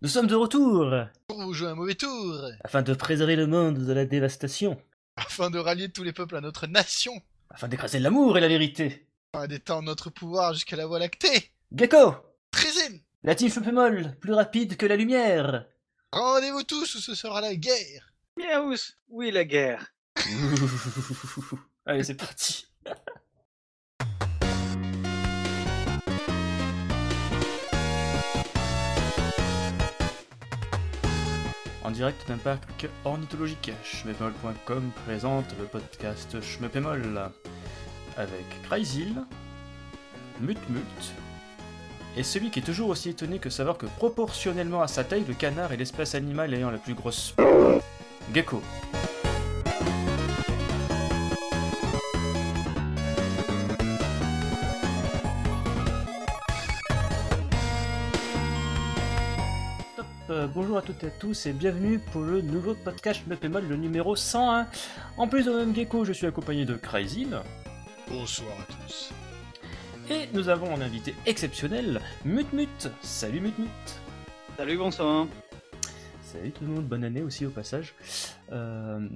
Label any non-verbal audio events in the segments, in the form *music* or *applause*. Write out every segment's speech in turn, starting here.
Nous sommes de retour Pour vous jouer un mauvais tour, afin de préserver le monde de la dévastation, afin de rallier tous les peuples à notre nation, afin d'écraser l'amour et la vérité. afin d'étendre notre pouvoir jusqu'à la voie lactée. Gecko Trizine, La team Chepemol, plus rapide que la lumière rendez-vous tous où ce sera la guerre. Miaous, oui la guerre. *laughs* Allez, c'est parti *laughs* En direct d'un parc ornithologique, schmepemol.com présente le podcast Schmepemol avec Crazyl, Mutmut et celui qui est toujours aussi étonné que savoir que proportionnellement à sa taille, le canard est l'espèce animale ayant la plus grosse Gecko. Euh, bonjour à toutes et à tous et bienvenue pour le nouveau podcast Mepemol, le numéro 101. En plus de même Gecko, je suis accompagné de Crazyl Bonsoir à tous. et nous avons un invité exceptionnel, Mutmut. Salut Mutmut. Salut, bonsoir. Salut tout le monde, bonne année aussi au passage. Euh,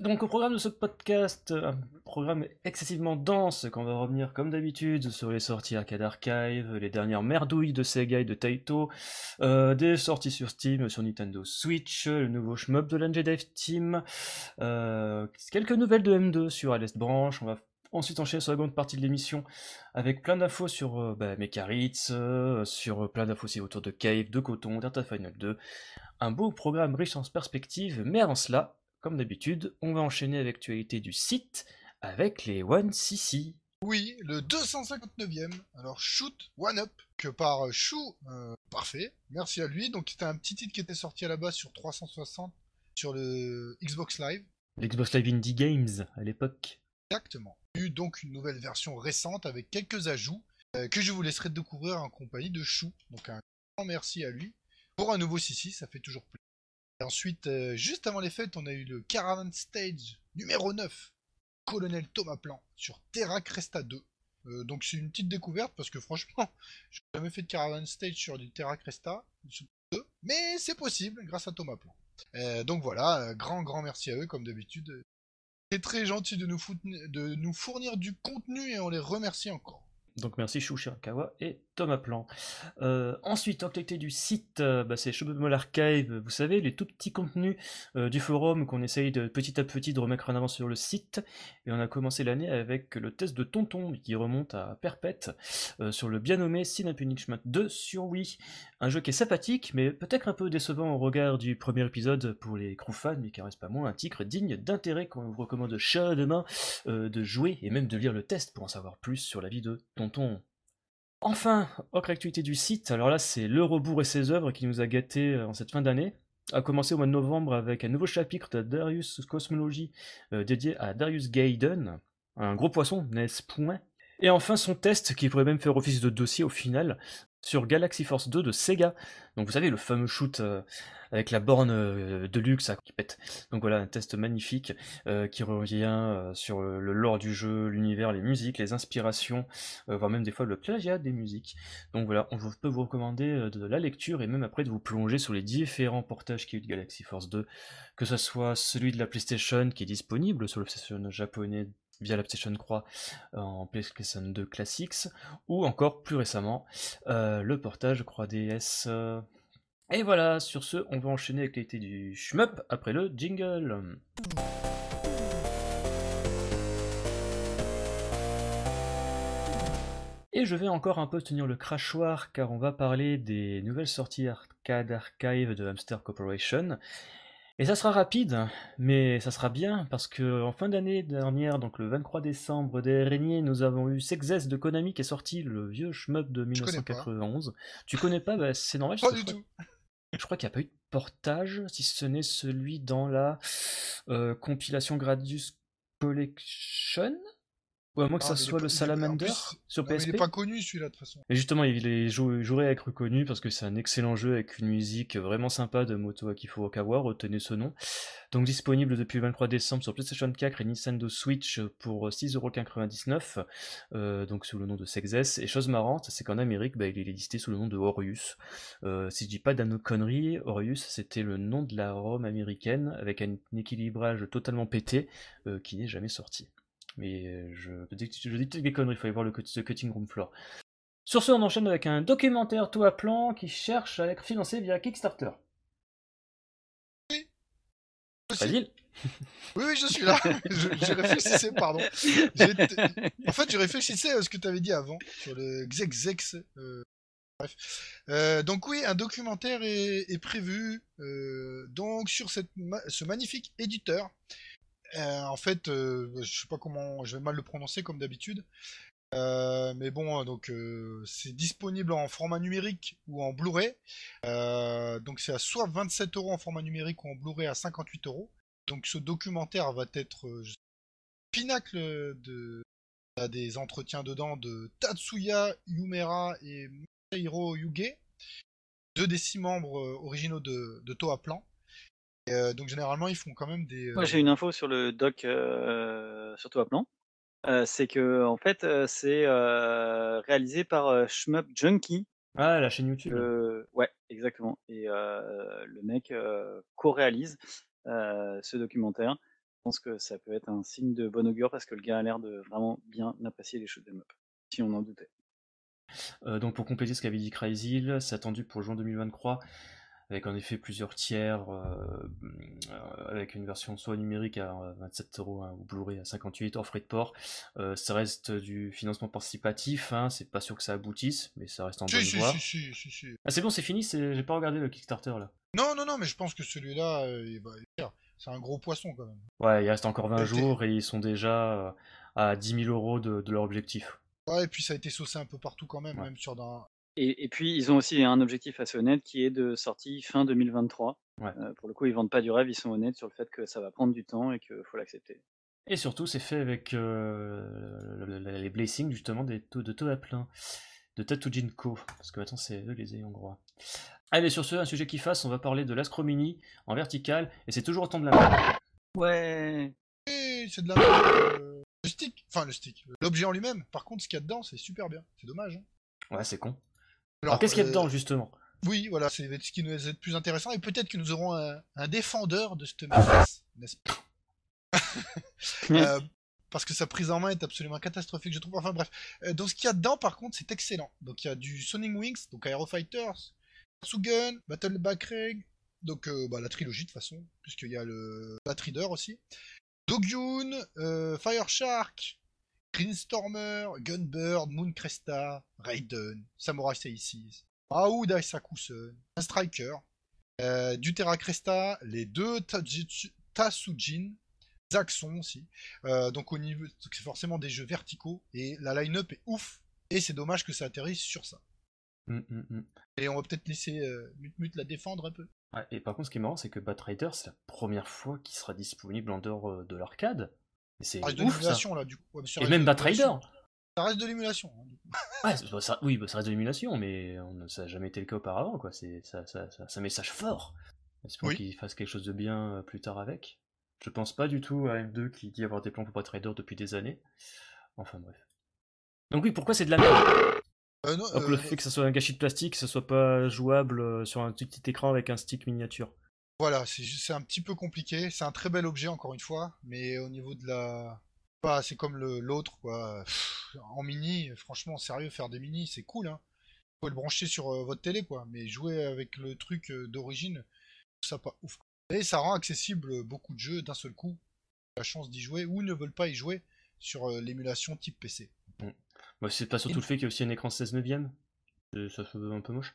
donc au programme de ce podcast, un programme excessivement dense, qu'on va revenir comme d'habitude sur les sorties Arcade Archive, les dernières merdouilles de Sega et de Taito, euh, des sorties sur Steam, sur Nintendo Switch, le nouveau shmup de l'NG Team, euh, quelques nouvelles de M2 sur Alest Branch, on va ensuite enchaîner sur la seconde partie de l'émission avec plein d'infos sur euh, bah, euh, sur plein d'infos aussi autour de Cave, de Coton, Data Final 2, un beau programme riche en perspectives, mais avant cela, comme d'habitude, on va enchaîner avec l'actualité du site avec les One CC. Oui, le 259e, alors Shoot One Up, que par Chou, euh, parfait, merci à lui. Donc c'était un petit titre qui était sorti à la base sur 360 sur le Xbox Live. L'Xbox Live Indie Games à l'époque. Exactement. Il y a eu donc une nouvelle version récente avec quelques ajouts euh, que je vous laisserai découvrir en compagnie de Chou. Donc un grand merci à lui pour un nouveau Sissi, ça fait toujours plaisir. Et ensuite, euh, juste avant les fêtes, on a eu le Caravan Stage numéro 9, Colonel Thomas Plan, sur Terra Cresta 2. Euh, donc c'est une petite découverte parce que franchement, *laughs* j'ai jamais fait de Caravan Stage sur du Terra Cresta sur 2, mais c'est possible grâce à Thomas Plan. Euh, donc voilà, grand grand merci à eux comme d'habitude. C'est très gentil de nous, fournir, du contenu et on les remercie encore. Donc merci Chou Shirakawa et Thomas Plan. Euh, ensuite, en actualité du site, euh, bah, c'est Shopemol Archive, vous savez, les tout petits contenus euh, du forum qu'on essaye de petit à petit de remettre en avant sur le site. Et on a commencé l'année avec le test de Tonton qui remonte à Perpète euh, sur le bien nommé Sin Punishment 2 sur Wii. Un jeu qui est sympathique, mais peut-être un peu décevant au regard du premier épisode pour les crew fans, mais qui reste pas moins un titre digne d'intérêt qu'on vous recommande chaudement de jouer et même de lire le test pour en savoir plus sur la vie de Tonton. Enfin, autre actualité du site, alors là c'est Le Rebourg et ses œuvres qui nous a gâtés euh, en cette fin d'année, a commencé au mois de novembre avec un nouveau chapitre de Darius Cosmology euh, dédié à Darius Gaiden, un gros poisson, n'est-ce point? Et enfin son test qui pourrait même faire office de dossier au final sur Galaxy Force 2 de Sega. Donc vous savez le fameux shoot euh, avec la borne euh, de luxe qui pète. Donc voilà un test magnifique euh, qui revient sur le, lore du jeu, l'univers, les musiques, les inspirations, voire même des fois le plagiat des musiques. Donc voilà, on peut vous recommander de la lecture et même après de vous plonger sur les différents portages qu'il y a eu de Galaxy Force 2, que ce soit celui de la PlayStation qui est disponible sur le PlayStation japonais via la PlayStation Croix euh, en PlayStation 2 Classics, ou encore plus récemment euh, le portage Croix DS. euh. Et voilà, sur ce, on va enchaîner avec l'été du shmup après le jingle. Et je vais encore un peu tenir le crachoir car on va parler des nouvelles sorties arcade archive de Hamster Corporation. Et ça sera rapide, mais ça sera bien parce que en fin d'année dernière, donc le 23 décembre dernier, nous avons eu Sexes de Konami qui est sorti, le vieux shmup de Je connais pas. 1991. Tu connais pas? Bah, C'est normal. Pas je du tout. je crois qu'il n'y a pas eu de portage, si ce n'est celui dans la euh, compilation Gradius Collection. Ou à moins que Ah, ça mais soit le Salamander sur mais PSP. il est pas connu celui-là de toute façon. Et justement, il est jou- jouerait à être reconnu parce que c'est un excellent jeu avec une musique vraiment sympa de Moto Akifo Okawa, retenez ce nom. Donc disponible depuis le 23 décembre sur PlayStation 4 et Nintendo Switch pour 6,99€, euh, donc sous le nom de Sexes. Et chose marrante, c'est qu'en Amérique, bah, il est listé sous le nom de Horus. Euh, si je dis pas d'anneau conneries, Horus c'était le nom de la Rome américaine avec un équilibrage totalement pété euh, qui n'est jamais sorti. Mais euh, je, je dis peut-être des conneries, il faut aller voir le le cutting room floor. Sur ce, on enchaîne avec un documentaire tout à plan qui cherche à être financé via Kickstarter. Facile Oui, oui, je suis là. *laughs* *laughs* Je- réfléchissais, pardon. En fait, je réfléchissais à ce que tu avais dit avant sur le Xexex. euh, Bref. Euh, donc oui, un documentaire est, est prévu euh, donc sur cette ma- ce magnifique éditeur. Euh, en fait, euh, je sais pas comment, je vais mal le prononcer comme d'habitude. Euh, mais bon, donc c'est disponible en format numérique ou en Blu-ray. Donc c'est à soit 27 euros en format numérique ou en Blu-ray à 58 euros. Donc ce documentaire va être pinacle de des entretiens dedans de Tatsuya Yumera et Masahiro Yuge, deux des six membres originaux de, de Toa Plan. Et, euh, donc généralement ils font quand même des. Moi, euh, j'ai une info sur le doc, euh, surtout à plan. Euh, c'est que, en fait, euh, c'est euh, réalisé par euh, Shmup Junkie. Ah, la chaîne YouTube. Euh, ouais, exactement. Et euh, le mec euh, co-réalise euh, ce documentaire. Je pense que ça peut être un signe de bon augure parce que le gars a l'air de vraiment bien apprécier les choses de up. Si on en doutait. Euh, donc pour compléter ce qu'avait dit Crazy, c'est attendu pour juin 2023, avec en effet plusieurs tiers, euh, euh, avec une version soit numérique à euh, 27 euros hein, ou Blu-ray à 58 hors frais de port. Euh, ça reste du financement participatif, hein, c'est pas sûr que ça aboutisse, mais ça reste en bonne Si, si, voie. si, si, si, si. Ah c'est bon, c'est fini, j'ai pas regardé le Kickstarter là. Non, non, non, mais je pense que celui-là, euh, c'est un gros poisson quand même. Ouais, il reste encore 20 T'es- jours et ils sont déjà euh, à 10 000 euros de, de leur objectif. Ouais, et puis ça a été saucé un peu partout quand même, Ouais. même sur d'un. Et, et puis, ils ont aussi un objectif assez honnête qui est de sortie fin 2023. Ouais. Euh, pour le coup, ils vendent pas du rêve, ils sont honnêtes sur le fait que ça va prendre du temps et qu'il faut l'accepter. Et surtout, c'est fait avec euh, le- le- les blessings justement des taux de taux à plein de Tatujinko, parce que maintenant c'est eux les ayants droit. Allez, sur ce, un sujet qui fasse, on va parler de l'Ascromini en vertical, et c'est toujours autant de la merde. Ouais. C'est de la merde. euh, Le stick, enfin le stick, l'objet en lui-même. Par contre, ce qu'il y a dedans, c'est super bien. C'est dommage. hein. Ouais, c'est con. Alors, qu'est-ce qu'il y a euh, dedans justement? Oui, voilà, c'est ce qui nous est le plus intéressant. Et peut-être que nous aurons un, un défendeur de cette menace, n'est-ce pas? *laughs* Euh, Parce que sa prise en main est absolument catastrophique, je trouve. Enfin bref. Euh, donc ce qu'il y a dedans, par contre, c'est excellent. Donc il y a du Sonic Wings, donc Aero Fighters, Sugun, Battle Backreg, donc euh, bah, la trilogie de toute façon, puisqu'il y a le Batrider aussi. Dogyun, euh, Fire Shark, Green Stormer, Gunbird, Moon Cresta, Raiden, Samurai 66, Aoud Aisakusen, un Striker, euh, du Terra Cresta, les deux Tajitsu- Tasujin, Zaxxon aussi. Euh, donc au niveau, c'est forcément des jeux verticaux et la line-up est ouf. Et c'est dommage que ça atterrisse sur ça. Hum, hum, hum. Et on va peut-être laisser euh, Mut la défendre un peu. Et par contre, ce qui est marrant, c'est que Batrider, c'est la première fois qu'il sera disponible en dehors euh, de l'arcade. Et c'est Ça reste de ouf l'émulation là du coup. Ouais, Et même de Batrider. Ça reste de l'émulation. hein. *laughs* Ouais, bah, ça, oui, bah, ça reste de l'émulation, mais on- ça n'a jamais été le cas auparavant, quoi. C'est ça, ça, un message fort. Espérons Oui. qu'il fasse quelque chose de bien euh, plus tard avec. Je pense pas du tout à M2 qui dit avoir des plans pour pas trader depuis des années. Enfin bref. Donc oui, pourquoi c'est de la merde? Euh, non, Donc euh, le fait que ça soit un gâchis de plastique, que ça soit pas jouable euh, sur un tout petit écran avec un stick miniature. Voilà, c'est un petit peu compliqué. C'est un très bel objet encore une fois, mais au niveau de la, pas, c'est comme le- l'autre quoi. Pff, En mini, franchement, sérieux, faire des mini, c'est cool. Hein. Vous pouvez le brancher sur euh, votre télé quoi, mais jouer avec le truc euh, d'origine, ça pas ouf. Et ça rend accessible beaucoup de jeux d'un seul coup. La chance d'y jouer ou ne veulent pas y jouer sur euh, l'émulation type PC. Bah, c'est pas surtout le fait qu'il y a aussi un écran 16 neuvième. Ça fait un peu moche.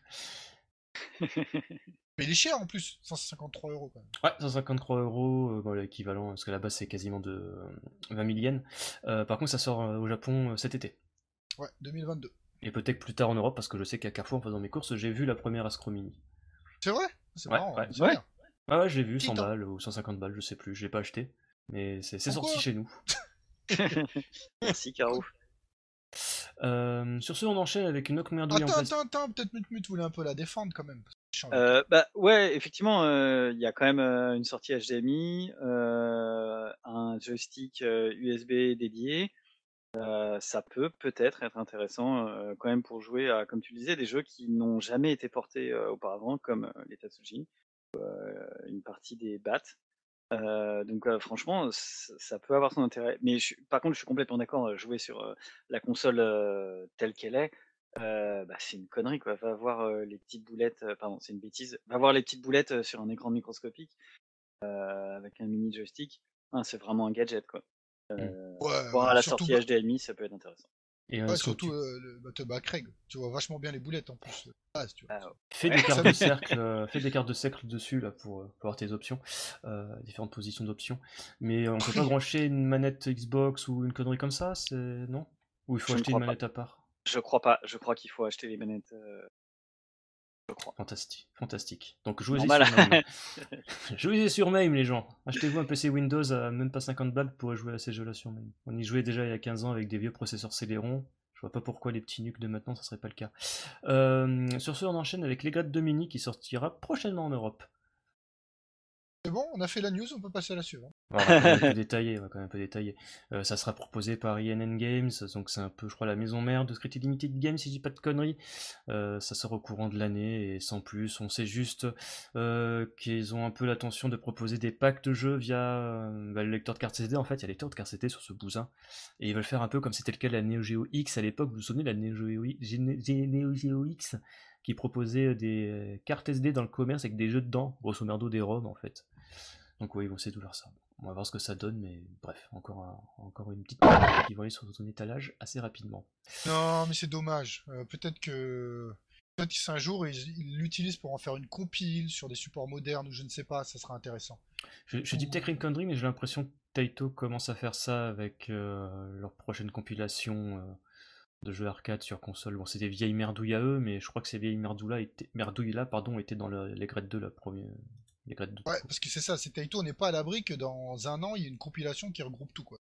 *laughs* Mais il est cher en plus, 153 euros quand même. Ouais, 153 euros, euh, bon, l'équivalent, parce que la base c'est quasiment de euh, 20 000 yens. Euh, par contre, ça sort euh, au Japon euh, cet été. Ouais, 2022. Et peut-être plus tard en Europe, parce que je sais qu'à Carrefour, en faisant mes courses, j'ai vu la première Ascro Mini. C'est vrai? C'est Ouais, marrant. ouais. c'est Ouais. Ah ouais, j'ai vu, Petit 100 temps. balles ou 150 balles, je sais plus, je l'ai pas acheté. Mais c'est sorti chez nous. *laughs* Merci Caro. Euh, sur ce, on enchaîne avec une autre merdouille en Attends, place. attends, attends, peut-être Mutmut voulait un peu la défendre quand même. Euh, bah ouais, effectivement, euh, il y a quand même euh, une sortie HDMI, euh, un joystick USB dédié. Ça peut peut-être être intéressant quand même pour jouer à, comme tu le disais, des jeux qui n'ont jamais été portés auparavant, comme les Tatsuji, une partie des BAT. Euh, donc franchement, ça peut avoir son intérêt. Mais par contre, je suis complètement d'accord. Jouer sur la console telle qu'elle est, euh, bah, c'est une connerie quoi. Va voir euh, les petites boulettes. euh, pardon, c'est une bêtise. Va voir les petites boulettes euh, sur un écran microscopique euh, avec un mini joystick. C'est vraiment un gadget quoi. Euh, Ouais, voir à la surtout, sortie HDMI, ça peut être intéressant. Et euh, ouais, surtout, euh, le bah, te- bah, Craig, tu vois vachement bien les boulettes en plus. base, tu vois. Ah, fais Ouais. des cartes de cercle, euh, fais des cartes de cercle dessus là pour, pour avoir tes options, euh, différentes positions d'options. Mais on peut pas brancher une manette Xbox ou une connerie comme ça, c'est non? Ou il faut Je ne acheter une crois pas. manette à part? Je crois pas. Je crois qu'il faut acheter les manettes. euh, Je crois. Fantastique, fantastique. Donc jouez-y sur MAME. *laughs* *laughs* jouez sur MAME les gens. Achetez-vous un PC Windows à même pas 50 balles pour jouer à ces jeux-là sur MAME. On y jouait déjà il y a 15 ans avec des vieux processeurs Celeron. Je vois pas pourquoi les petits nuques de maintenant ça serait pas le cas. Euh, sur ce, on enchaîne avec les Grades Mini qui sortira prochainement en Europe. C'est bon, on a fait la news, on peut passer à la suivante. *laughs* On va quand même un peu détailler, on va quand même un peu détailler. Euh, ça sera proposé par INN Games, donc c'est un peu, je crois, la maison mère de Street Limited Games, si je dis pas de conneries. Euh, ça sort au courant de l'année, et sans plus, on sait juste euh, qu'ils ont un peu l'intention de proposer des packs de jeux via bah, le lecteur de carte CD. En fait, il y a le lecteur de carte CD sur ce bousin, et ils veulent faire un peu comme c'était le cas de la Neo Geo X à l'époque. Vous vous souvenez de la Neo Geo, Gene- Neo Geo X qui proposait des cartes SD dans le commerce avec des jeux dedans, grosso merdo des ROM en fait. Donc oui, bon, c'est tout leur ça. On va voir ce que ça donne, mais bref, encore, un- encore une petite qui va aller sur son étalage assez rapidement. Non, mais c'est dommage. Euh, peut-être que peut-être qu'un jour ils l'utilisent pour en faire une compile sur des supports modernes ou je ne sais pas, ça sera intéressant. Je, je dis peut-être une connerie, mais j'ai l'impression que Taito commence à faire ça avec euh, leur prochaine compilation euh, de jeux arcade sur console. Bon, c'est des vieilles merdouilles à eux, mais je crois que ces vieilles merdouilles-là étaient, merdouilles-là, pardon, étaient dans le- les grades 2, la première. Les grades 2. Ouais, parce que c'est ça, c'est Taito, on n'est pas à l'abri que dans un an il y ait une compilation qui regroupe tout quoi.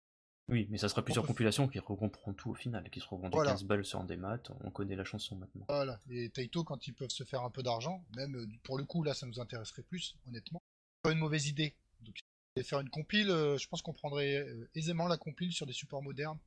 Oui, mais ça sera plusieurs compilations qui regrouperont tout au final, qui seront vendues Voilà. 15 balles sur un démat. On connaît la chanson maintenant. Voilà. Et Taito, quand ils peuvent se faire un peu d'argent, même euh, pour le coup là ça nous intéresserait plus, honnêtement. Pas une mauvaise idée. Donc faire une compile, euh, je pense qu'on prendrait euh, aisément la compile sur des supports modernes.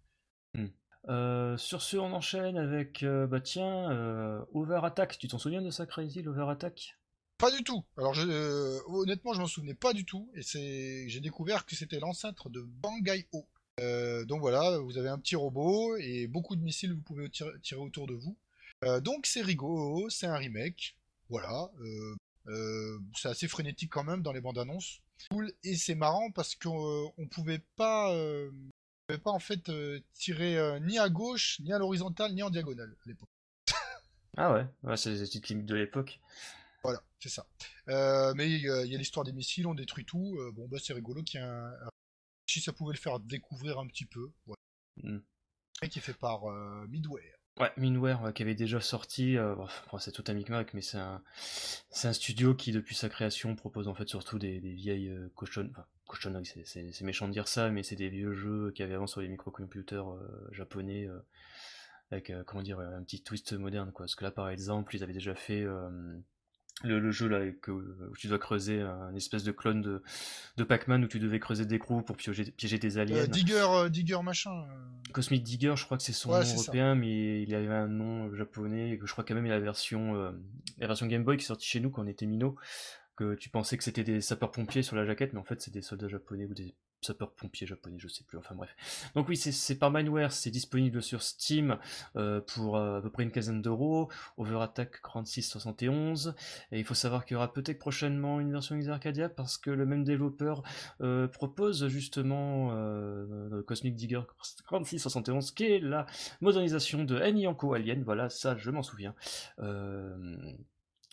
Euh, sur ce, on enchaîne avec, euh, bah tiens, euh, Over Attack. Tu t'en souviens de ça, Crazy, l'Over Attack Pas du tout. Alors euh, honnêtement, je m'en souvenais pas du tout, et c'est, j'ai découvert que c'était l'ancêtre de Bangai-O. Euh, donc voilà, vous avez un petit robot et beaucoup de missiles vous pouvez tirer, autour de vous. Euh, donc c'est rigolo, c'est un remake. Voilà, c'est assez frénétique quand même dans les bandes annonces. Cool et c'est marrant parce qu'on on pouvait pas, pas en fait tirer ni à gauche, ni à l'horizontale, ni en diagonale à l'époque. Ah ouais, c'est les petites limites de l'époque. Voilà, c'est ça. Euh, mais il y a il y a l'histoire des missiles, on détruit tout. euh, bon, bah c'est rigolo qu'il y ait un, Si ça pouvait le faire découvrir un petit peu. Ouais. Mm. Et qui est fait par euh, Midware. Ouais, Minware ouais, qui avait déjà sorti, euh, bon, c'est tout un micmac, mais c'est un, studio qui depuis sa création propose en fait surtout des, des vieilles euh, cochonnes, enfin cochonneries, c'est- méchant de dire ça, mais c'est des vieux jeux qu'il y avait avant sur les microcomputers euh, japonais, euh, avec euh, comment dire un petit twist moderne quoi. Parce que là par exemple ils avaient déjà fait euh, le, le jeu là où tu dois creuser un espèce de clone de, de Pac-Man où tu devais creuser des trous pour piéger, piéger des aliens. Euh, Digger, euh, Digger machin. euh, Cosmic Digger, je crois que c'est son Ouais, nom ça. européen, mais il avait un nom japonais, et que je crois quand même il y a la version, euh, la version Game Boy qui est sortie chez nous quand on était minot, que tu pensais que c'était des sapeurs-pompiers sur la jaquette, mais en fait c'est des soldats japonais ou des sapeurs-pompiers japonais, je sais plus, enfin bref. Donc oui, c'est- par Mindware, c'est disponible sur Steam euh, pour euh, à peu près une quinzaine d'euros, Over Attack 4671, et il faut savoir qu'il y aura peut-être prochainement une version Xarcadia parce que le même développeur euh, propose justement Cosmic Digger 4671, qui est la modernisation de Enyanko Alien, voilà, ça je m'en souviens,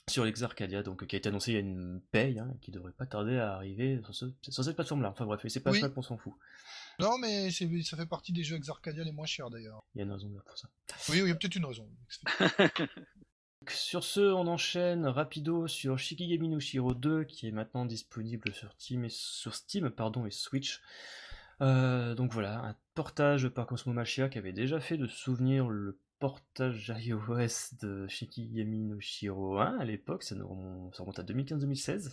sur l'Exarcadia, donc qui a été annoncé il y a une paye, hein, qui devrait pas tarder à arriver sur, ce- sur cette plateforme-là. Enfin bref, et c'est pas Oui. ça qu'on s'en fout. Non, mais ça fait partie des jeux Exarcadia les moins chers d'ailleurs. Il y a une raison pour ça. Oui, oui, il y a peut-être une raison. *laughs* Donc, Sur ce, on enchaîne rapido sur Shikigami no Shiro 2, qui est maintenant disponible sur Steam et, sur Steam, pardon, et Switch. Euh, donc voilà, un portage par Cosmo Machia qui avait déjà fait de souvenir le portage iOS de Shikigami no Shiro 1 à l'époque, ça, remonte à 2015-2016,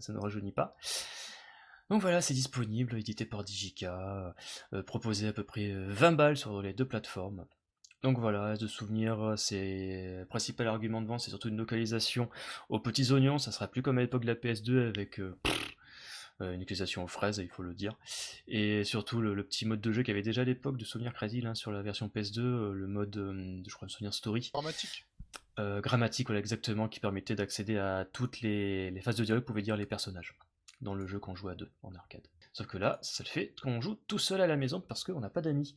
ça, ne rajeunit pas. Donc voilà, c'est disponible, édité par Digika, euh, proposé à peu près 20 balles sur les deux plateformes. Donc voilà, de souvenir, c'est principal argument de vente, c'est surtout une localisation aux petits oignons, ça sera plus comme à l'époque de la PS2 avec euh, euh, une utilisation aux fraises, il faut le dire. Et surtout le, petit mode de jeu qu'il y avait déjà à l'époque de Souvenir Crazy sur la version PS2, euh, le mode, euh, je crois, de Souvenir Story. Grammatique. grammatique, voilà, exactement, qui permettait d'accéder à toutes les, phases de dialogue, pouvait dire les personnages dans le jeu qu'on joue à deux en arcade. Sauf que là, ça le fait qu'on joue tout seul à la maison parce qu'on n'a pas d'amis.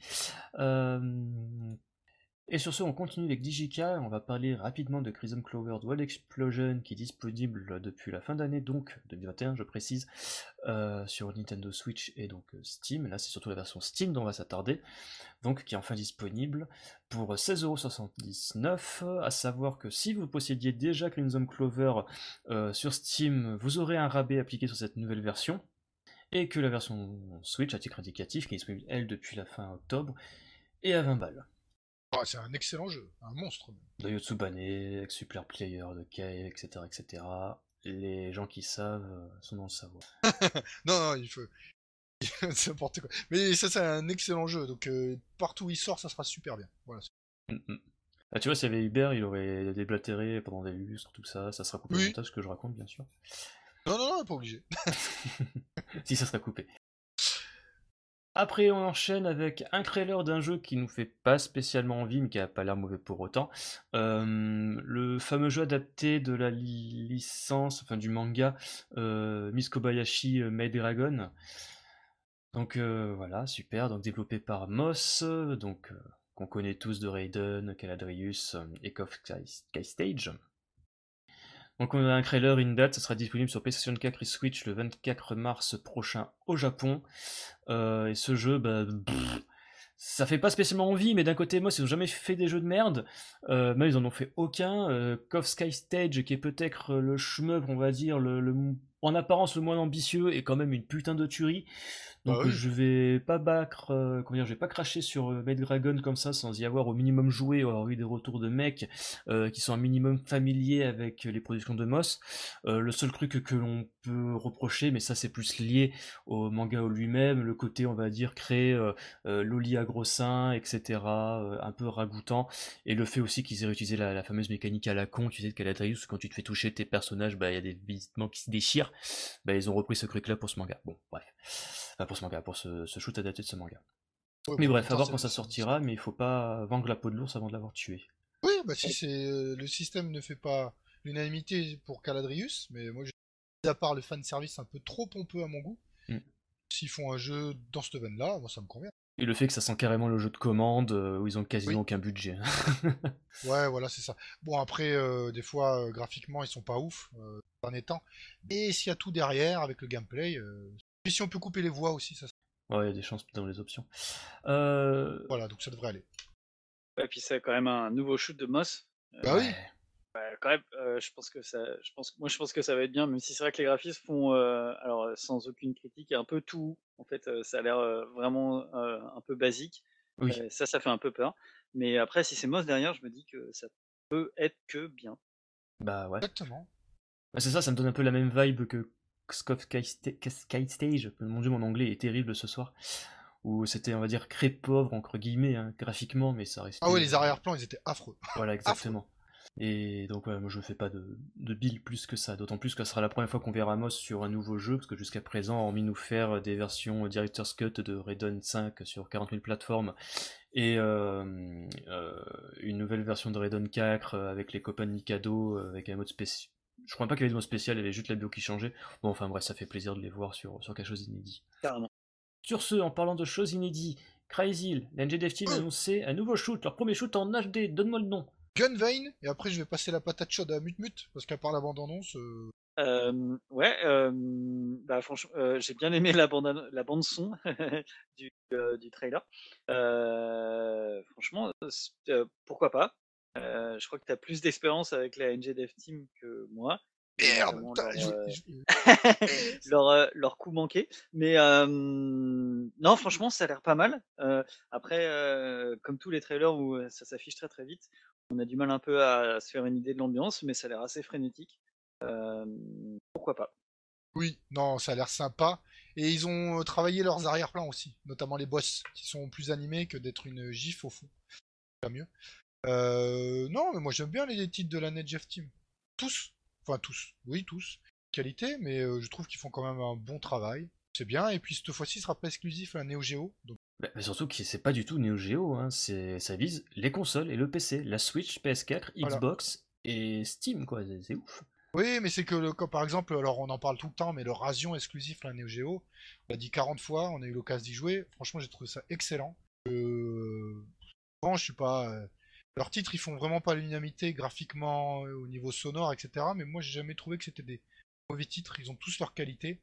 Et sur ce, on continue avec Digika, on va parler rapidement de Crimson Clover World Explosion qui est disponible depuis la fin d'année, donc 2021 je précise, euh, sur Nintendo Switch et donc euh, Steam. Là c'est surtout la version Steam dont on va s'attarder, donc qui est enfin disponible pour 16,79€, à savoir que si vous possédiez déjà Crimson Clover euh, sur Steam, vous aurez un rabais appliqué sur cette nouvelle version, et que la version Switch à titre indicatif, qui est disponible elle depuis la fin octobre, est à 20 balles. Ah, c'est un excellent jeu, un monstre. De Yotsubane, Super Player, de Kei, etc., etc. Les gens qui savent euh, sont dans le savoir. *laughs* non, non, il faut. c'est *laughs* n'importe quoi. Mais ça, c'est un excellent jeu, donc euh, partout où il sort, ça sera super bien. Voilà. Mm, mm. Ah, tu vois, s'il y avait Hubert, il aurait déblatéré pendant des lustres, tout ça, ça sera coupé oui. montage, ce que je raconte, bien sûr. Non, non, non, pas obligé. *laughs* si, ça sera coupé. Après, on enchaîne avec un trailer d'un jeu qui nous fait pas spécialement envie, mais qui a pas l'air mauvais pour autant. Euh, le fameux jeu adapté de la licence, enfin du manga euh, Miss Kobayashi euh, Maid Dragon. Donc voilà, super. Donc développé par Moss, donc qu'on connaît tous de Raiden, Caladrius et Sky Stage. Donc on a un trailer, une date, ça sera disponible sur PlayStation 4 et Switch le 24 mars prochain au Japon. Euh, et ce jeu, bah, ça fait pas spécialement envie, mais d'un côté, moi, ils n'ont jamais fait des jeux de merde. Euh, mais ils en ont fait aucun. Euh, Sky Stage, qui est peut-être le shmup, on va dire, le, le, en apparence le moins ambitieux, est quand même une putain de tuerie. Donc bah je vais pas battre, euh, comment dire, je vais pas cracher sur euh, Dragon comme ça sans y avoir au minimum joué ou avoir eu des retours de mecs euh, qui sont un minimum familiers avec les productions de Moss. Euh, le seul truc que l'on peut reprocher, mais ça c'est plus lié au manga lui-même, le côté on va dire créer Loli à gros seins, etc. un peu ragoûtant, et le fait aussi qu'ils aient réutilisé la, fameuse mécanique à la con, tu sais de Caladrius, quand tu te fais toucher tes personnages, bah il y a des visitements qui se déchirent. Bah ils ont repris ce truc là pour ce manga. Bon bref pour ce manga, pour ce, shoot adapté de ce manga. mais bref, à voir quand ça sortira, mais il faut pas vendre la peau de l'ours avant de l'avoir tué. Oui, bah si c'est euh, le système ne fait pas l'unanimité pour Caladrius, mais moi, à part le fan service un peu trop pompeux à mon goût, mm. s'ils font un jeu dans ce veine-là, moi ça me convient. Et le fait que ça sent carrément le jeu de commande euh, où ils ont quasiment aucun budget. *laughs* ouais, voilà, c'est ça. Bon, après, euh, des fois, graphiquement, ils sont pas ouf, en étant. Et s'il y a tout derrière avec le gameplay, et si on peut couper les voix aussi, ça. Ouais, il y a des chances dans les options. Euh, voilà, donc ça devrait aller. Et puis c'est quand même un nouveau shoot de Moss. Euh, bah oui. quand même, euh, je pense que ça, je pense, moi je pense que ça va être bien, même si c'est vrai que les graphismes font, alors sans aucune critique, un peu tout. En fait, ça a l'air vraiment un peu basique. Oui. ça, ça fait un peu peur. Mais après, si c'est Moss derrière, je me dis que ça peut être que bien. Bah ouais. Exactement. Bah, c'est ça, ça me donne un peu la même vibe que Sky Stage, mon dieu mon anglais est terrible ce soir, où c'était on va dire très pauvre entre guillemets hein, graphiquement mais ça restait... Ah ouais les arrière-plans ils étaient affreux. Voilà *laughs* exactement. Et donc ouais, moi je fais pas de, de bill plus que ça, d'autant plus que ce sera la première fois qu'on verra Moss sur un nouveau jeu, parce que jusqu'à présent, hormis nous faire des versions Director's Cut de Raiden 5 sur 40 000 plateformes, et euh, euh, une nouvelle version de Raiden 4 avec les copains de Mikado, avec un mode spécial je crois pas qu'il y avait de mot spécial, il y avait juste la bio qui changeait. Bon, enfin bref, ça fait plaisir de les voir sur, sur quelque chose d'inédit. Carrément. Sur ce, en parlant de choses inédites, Crazy, l'NG Team a annoncé un nouveau shoot, leur premier shoot en HD, donne-moi le nom. Gunvein, et après je vais passer la patate chaude à Mutmut, parce qu'à part la bande-annonce. Euh... Euh, ouais, euh, bah franchement, euh, j'ai bien aimé la bande, la bande son *laughs* du, euh, du trailer. franchement, pourquoi pas euh, je crois que tu as plus d'expérience avec la NG Dev Team que moi. Merde leur, je- euh, *laughs* leur, euh, leur coup manqué. Mais euh, non, franchement, ça a l'air pas mal. Euh, après, comme tous les trailers où ça s'affiche très très vite, on a du mal un peu à se faire une idée de l'ambiance, mais ça a l'air assez frénétique. Pourquoi pas Oui, non, ça a l'air sympa. Et ils ont travaillé leurs arrière-plans aussi, notamment les boss, qui sont plus animés que d'être une gif au fond. Pas mieux. Euh, non, mais moi j'aime bien les titres de la NetJeff Team. Tous. Enfin, tous. Oui, tous. Qualité, mais euh, je trouve qu'ils font quand même un bon travail. C'est bien. Et puis cette fois-ci, ce sera pas exclusif à la Neo Geo. Donc, Bah, mais surtout que c'est pas du tout Neo Geo, hein. ça vise les consoles et le PC, la Switch, PS4, Voilà. Xbox et Steam, quoi, c'est, ouf. Oui, mais c'est que, le, comme par exemple, alors on en parle tout le temps, mais le Rasion exclusif, la Neo Geo, on l'a dit 40 fois, on a eu l'occasion d'y jouer. Franchement, j'ai trouvé ça excellent. Euh... Bon, je suis pas. Leurs titres, ils font vraiment pas l'unanimité graphiquement, euh, au niveau sonore, etc. Mais moi, j'ai jamais trouvé que c'était des mauvais titres. Ils ont tous leur qualité.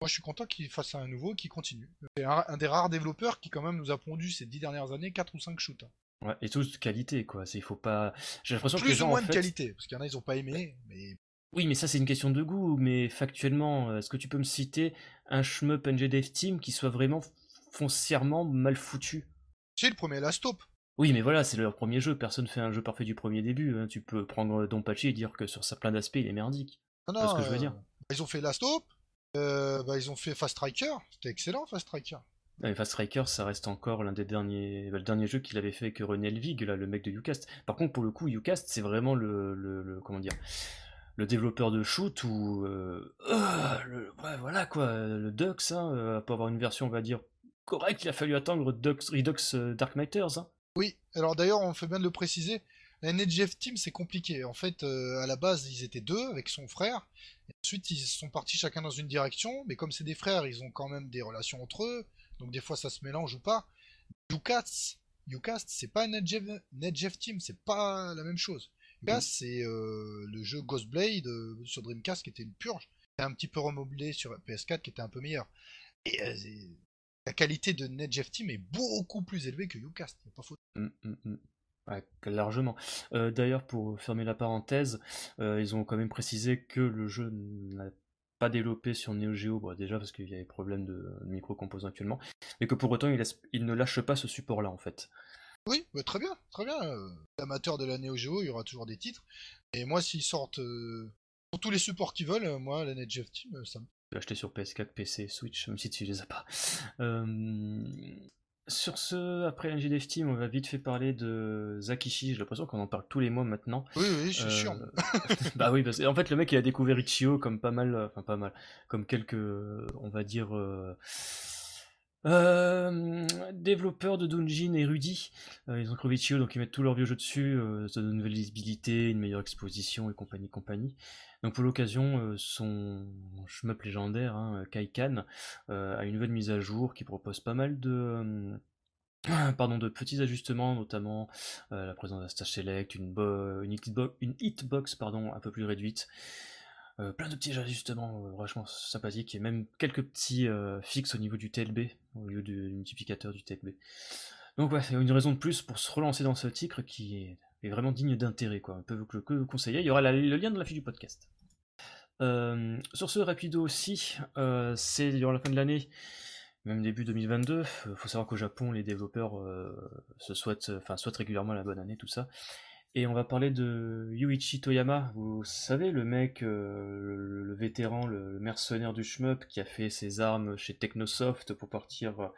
Moi, je suis content qu'ils fassent un nouveau, qu'ils continuent. C'est un, un des rares développeurs qui, quand même, nous a pondu ces dix dernières années 4 ou 5 shoots. hein. Ouais, et tous de qualité, quoi, il faut pas... J'ai l'impression que Plus gens, ou moins en de qualité, parce qu'il y en a, ils ont pas aimé, mais Oui, mais ça c'est une question de goût, mais factuellement, euh, est-ce que tu peux me citer un shmup NGDev Team qui soit vraiment foncièrement mal foutu? C'est le premier Last Hope. Oui, mais voilà, c'est leur premier jeu, personne fait un jeu parfait du premier début, hein. tu peux prendre Donpachi et dire que sur sa plein d'aspects il est merdique. Non, ce non, que je veux euh, dire? Ils ont fait Last Hope, euh, bah, ils ont fait Fast Striker, c'était excellent Fast Striker. Ouais, Fast Striker, ça reste encore l'un des derniers, bah, le dernier jeu qu'il avait fait avec René Elvig, là, le mec de Ucast. Par contre, pour le coup, Ucast, c'est vraiment le, le, le- comment dire, le développeur de shoot ou, euh, euh, le- ouais, voilà quoi, le Dux, hein, euh, pour avoir une version, on va dire correcte, il a fallu attendre Dux, Redux euh, Dark Miters. Hein. Oui, alors d'ailleurs, on fait bien de le préciser, la NetJeff Team c'est compliqué. En fait, euh, à la base, ils étaient deux avec son frère. Et ensuite, ils sont partis chacun dans une direction, mais comme c'est des frères, ils ont quand même des relations entre eux. Donc des fois, ça se mélange ou pas. Ucast, Ucast, c'est pas NetJeff, NetJeff Team, c'est pas la même chose. Ucast, c'est euh, le jeu Ghostblade euh, sur Dreamcast qui était une purge. C'est un petit peu remodelé sur PS4 qui était un peu meilleur. Et la qualité de NetJeff Team est beaucoup plus élevée que Ucast. y a pas faute. Mm, mm, mm. Ouais, largement. Euh, D'ailleurs, pour fermer la parenthèse, euh, ils ont quand même précisé que le jeu n'a pas développé sur Neo Geo, bon, déjà parce qu'il y a des problèmes de, de micro-composants actuellement, mais que pour autant, il, laisse- il ne lâche pas ce support-là, en fait. Oui, bah, très bien, très bien. Euh, Amateur de la Neo Geo, il y aura toujours des titres. Et moi, s'ils sortent euh, pour tous les supports qu'ils veulent, moi, la euh, ça me... Peux acheter sur PS4, PC, Switch, même si tu les as pas. Euh, Sur ce, après NGDF Team, on va vite fait parler de Zakishi. J'ai l'impression qu'on en parle tous les mois maintenant. Oui, oui, je suis Euh, sûr. *laughs* bah oui, parce en fait, le mec il a découvert Ichio comme pas mal, enfin pas mal, comme quelques, on va dire, euh, euh, développeurs de Dungeon et Rudy. Euh, ils ont trouvé Ichio, donc ils mettent tous leurs vieux jeux dessus, euh, ça donne une nouvelle visibilité, une meilleure exposition et compagnie, compagnie. Donc pour l'occasion, euh, son shmup légendaire, hein, Kaikan, a une nouvelle mise à jour qui propose pas mal de, *clears throat* pardon, de petits ajustements, notamment la présence d'un stage select, une, hitbox, une hitbox pardon, un peu plus réduite, euh, plein de petits ajustements euh, vachement sympathiques, et même quelques petits euh, fixes au niveau du TLB, au lieu du multiplicateur du TLB. Donc ouais, c'est une raison de plus pour se relancer dans ce titre qui est, vraiment digne d'intérêt, quoi. On peut que, vous conseiller. Il y aura le lien dans la fiche du podcast. Sur ce rapido aussi, c'est durant la fin de l'année, même début 2022. euh, faut savoir qu'au Japon, les développeurs se souhaitent, souhaitent régulièrement la bonne année, tout ça. Et on va parler de Yuichi Toyama. Vous savez, le mec, euh, le, vétéran, le, mercenaire du shmup qui a fait ses armes chez Technosoft pour partir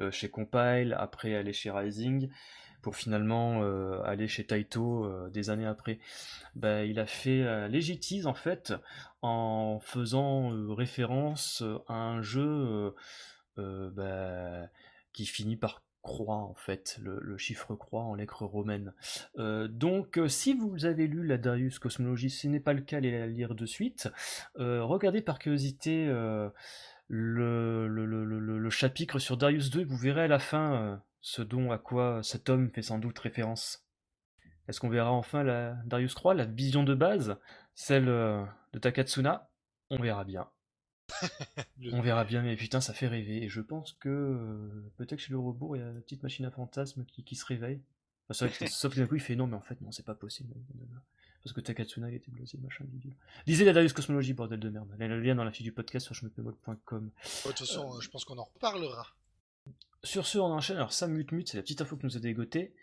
euh, chez Compile, après aller chez Rising, pour finalement euh, aller chez Taito des années après. Bah, il a fait Legitize en fait en faisant référence à un jeu bah, qui finit par croix en fait, le, chiffre croix en lettres romaines. Euh, donc euh, si vous avez lu la Darius Cosmology, ce n'est pas le cas, allez la lire de suite. Euh, regardez par curiosité le, chapitre sur Darius 2, vous verrez à la fin ce dont à quoi cet homme fait sans doute référence. Est-ce qu'on verra enfin la Darius 3, la vision de base, celle de Takatsuna? On verra bien. On verra bien, mais putain, ça fait rêver. Et je pense que euh, peut-être chez le rebours, il y a la petite machine à fantasmes qui, qui se réveille. Enfin, sauf, que- sauf que d'un coup, il fait non, mais en fait, non, c'est pas possible. Parce que Takatsuna il était blasé, machin, bidule. Lisez la Darius Cosmology, bordel de merde. Y le lien dans la fiche du podcast sur chmepemol.com. De toute façon, euh, je pense qu'on en reparlera. Sur ce, on enchaîne. Alors, Sam Mute Mute, c'est la petite info que nous a dégoté.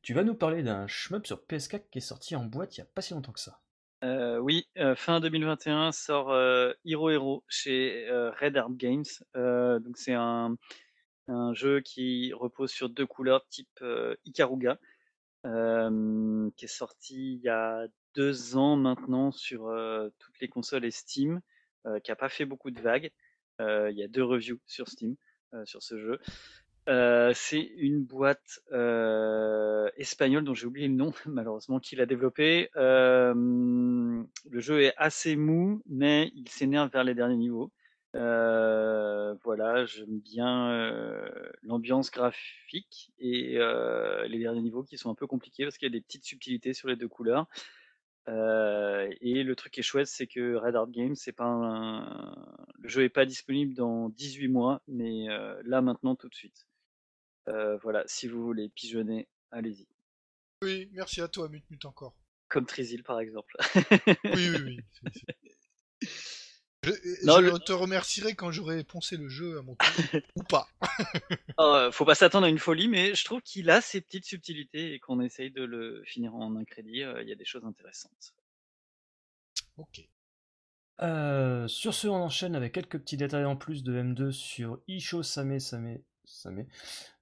Tu vas nous parler d'un shmup sur PS4 qui est sorti en boîte il n'y a pas si longtemps que ça. Euh, oui, euh, fin 2021 sort euh, Hero Hero chez euh, Red Art Games. Euh, donc c'est un, un jeu qui repose sur deux couleurs type Ikaruga, qui est sorti il y a deux ans maintenant sur toutes les consoles et Steam, qui a pas fait beaucoup de vagues. Il y a deux reviews sur Steam sur ce jeu. Euh, c'est une boîte euh, espagnole dont j'ai oublié le nom *laughs* malheureusement qui l'a développé. Le jeu est assez mou, mais il s'énerve vers les derniers niveaux. Euh, voilà, j'aime bien l'ambiance graphique et les derniers niveaux qui sont un peu compliqués parce qu'il y a des petites subtilités sur les deux couleurs. Et le truc qui est chouette, c'est que Red Art Games, c'est pas un... le jeu est pas disponible dans 18 mois, mais là maintenant tout de suite. Euh, voilà, si vous voulez pigeonner, allez-y. Oui, merci à toi, Mute Mute encore. Comme Trizil par exemple. Oui, oui, oui. *laughs* Je, Non, je le- te remercierai quand j'aurai poncé le jeu à mon tour. *laughs* ou pas. Euh, faut pas s'attendre à une folie, mais je trouve qu'il a ses petites subtilités et qu'on essaye de le finir en un crédit. euh, Il y a des choses intéressantes. Ok. Euh, sur ce, on enchaîne avec quelques petits détails en plus de M2 sur Isho Same Same Same.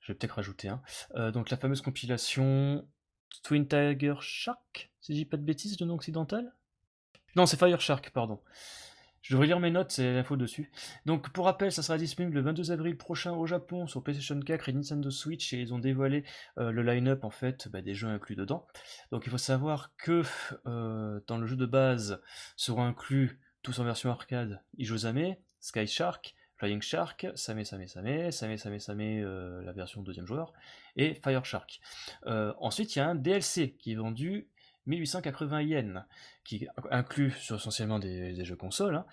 Je vais peut-être rajouter un. Euh, donc la fameuse compilation Twin Tiger Shark, si je dis pas de bêtises, le nom occidental? Non, c'est Fire Shark, pardon. Je devrais lire mes notes, c'est l'info dessus. Donc pour rappel, ça sera disponible le 22 avril prochain au Japon sur PlayStation 4 et Nintendo Switch et ils ont dévoilé euh, le line-up en fait bah, des jeux inclus dedans. Donc il faut savoir que euh, dans le jeu de base seront inclus tous en version arcade Ijozame, Sky Shark, Flying Shark, Same Same Same, Same Same Same euh, la version deuxième joueur et Fire Shark. Euh, ensuite il y a un DLC qui est vendu 1880 yens, qui inclut essentiellement des, jeux consoles. hein.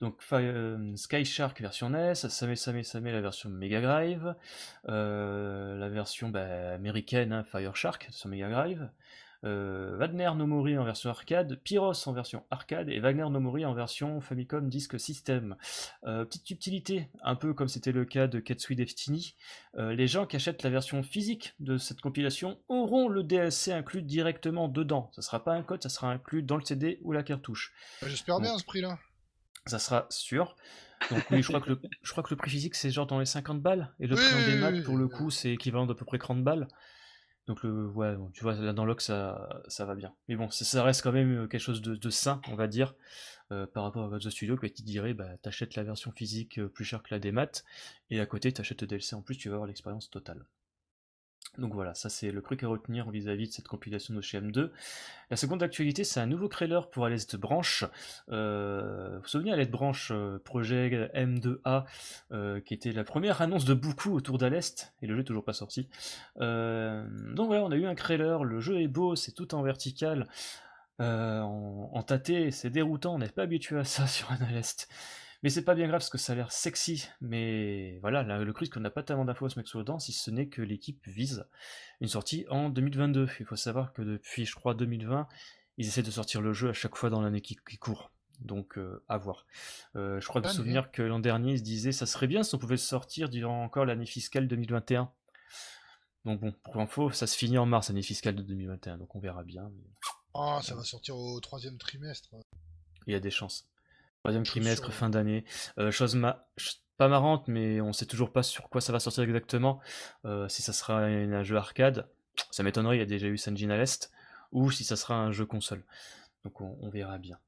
Donc euh, Sky Shark version NES, Same Same Same la version Mega Drive, euh, la version bah, américaine hein, Fire Shark sur Mega Drive, euh, Wagner no Mori en version arcade, Pyros en version arcade et Wagner no Mori en version Famicom Disk System. Euh, petite subtilité, un peu comme c'était le cas de Katsui Destiny, euh, les gens qui achètent la version physique de cette compilation auront le DLC inclus directement dedans. Ça sera pas un code, ça sera inclus dans le CD ou la cartouche. J'espère bien à ce prix-là. Ça sera sûr. Donc oui, je crois que le, je crois que le prix physique c'est genre dans les 50 balles et le Oui, prix en démat oui, pour le coup c'est équivalent d'à peu près 30 balles. Donc le tu vois là dans l'oc ça ça va bien. Mais bon, ça, reste quand même euh, quelque chose de, de sain, on va dire, euh, par rapport à The Studio qui dirait bah t'achètes la version physique euh, plus cher que la démat et à côté t'achètes le DLC en plus, tu vas avoir l'expérience totale. Donc voilà, ça c'est le truc à retenir vis-à-vis de cette compilation de chez M2. La seconde actualité, c'est un nouveau trailer pour Alest Branch. Euh, vous vous souvenez, Alest Branch, euh, projet M2A, euh, qui était la première annonce de beaucoup autour d'Alest, et le jeu est toujours pas sorti. Euh, donc voilà, on a eu un trailer, le jeu est beau, c'est tout en vertical, en, tâté, c'est déroutant, on n'est pas habitué à ça *laughs* sur un Alest. Mais c'est pas bien grave parce que ça a l'air sexy, mais voilà, là, le truc qu'on n'a pas tellement d'infos à se mettre sous le dent, si ce n'est que l'équipe vise une sortie en 2022. Il faut savoir que depuis, je crois, 2020, ils essaient de sortir le jeu à chaque fois dans l'année qui, qui court. Donc, euh, à voir. Euh, je crois de souvenir que l'an dernier, ils se disaient, ça serait bien si on pouvait le sortir durant encore l'année fiscale 2021. Donc bon, pour info, ça se finit en mars, l'année fiscale de 2021, donc on verra bien. mais Ah, ça va sortir au troisième trimestre. Il y a des chances. Troisième trimestre, fin d'année. Euh, chose ma- pas marrante, mais on sait toujours pas sur quoi ça va sortir exactement. Euh, si ça sera un, un jeu arcade, ça m'étonnerait, il y a déjà eu Sanjin à l'Est, ou si ça sera un jeu console. Donc on, on verra bien.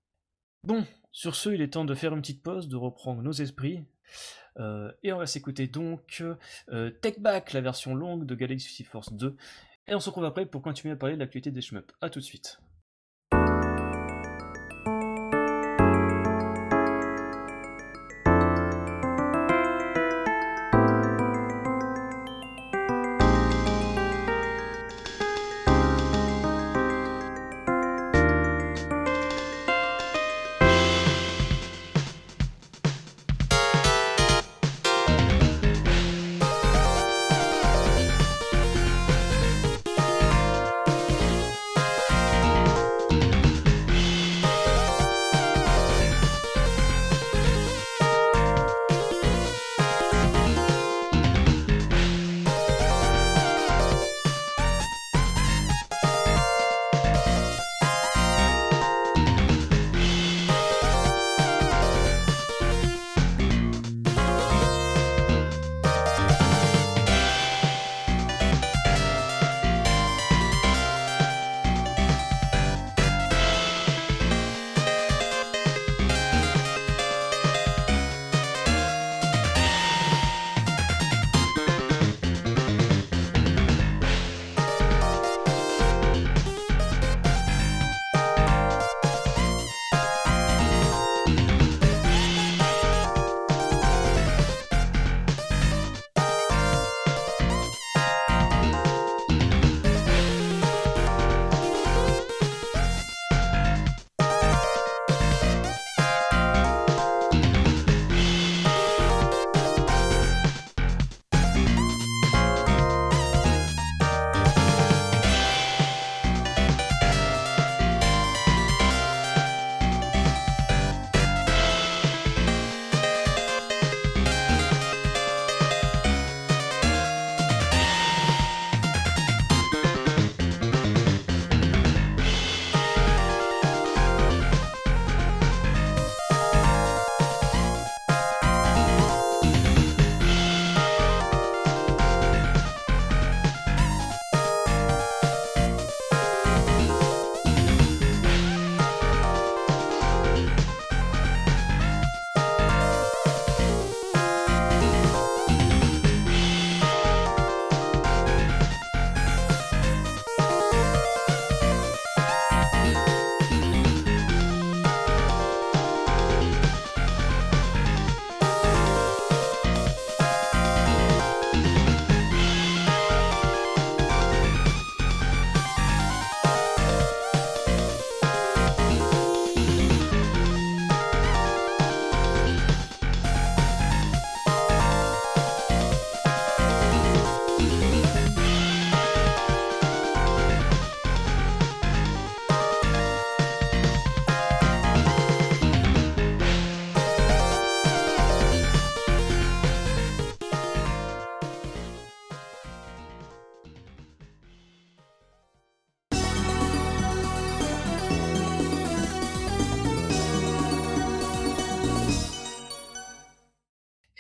Bon, sur ce, il est temps de faire une petite pause, de reprendre nos esprits. Euh, et on va s'écouter donc Take Back, la version longue de Galaxy Force 2. Et on se retrouve après pour continuer à parler de l'actualité des shmups. A tout de suite.「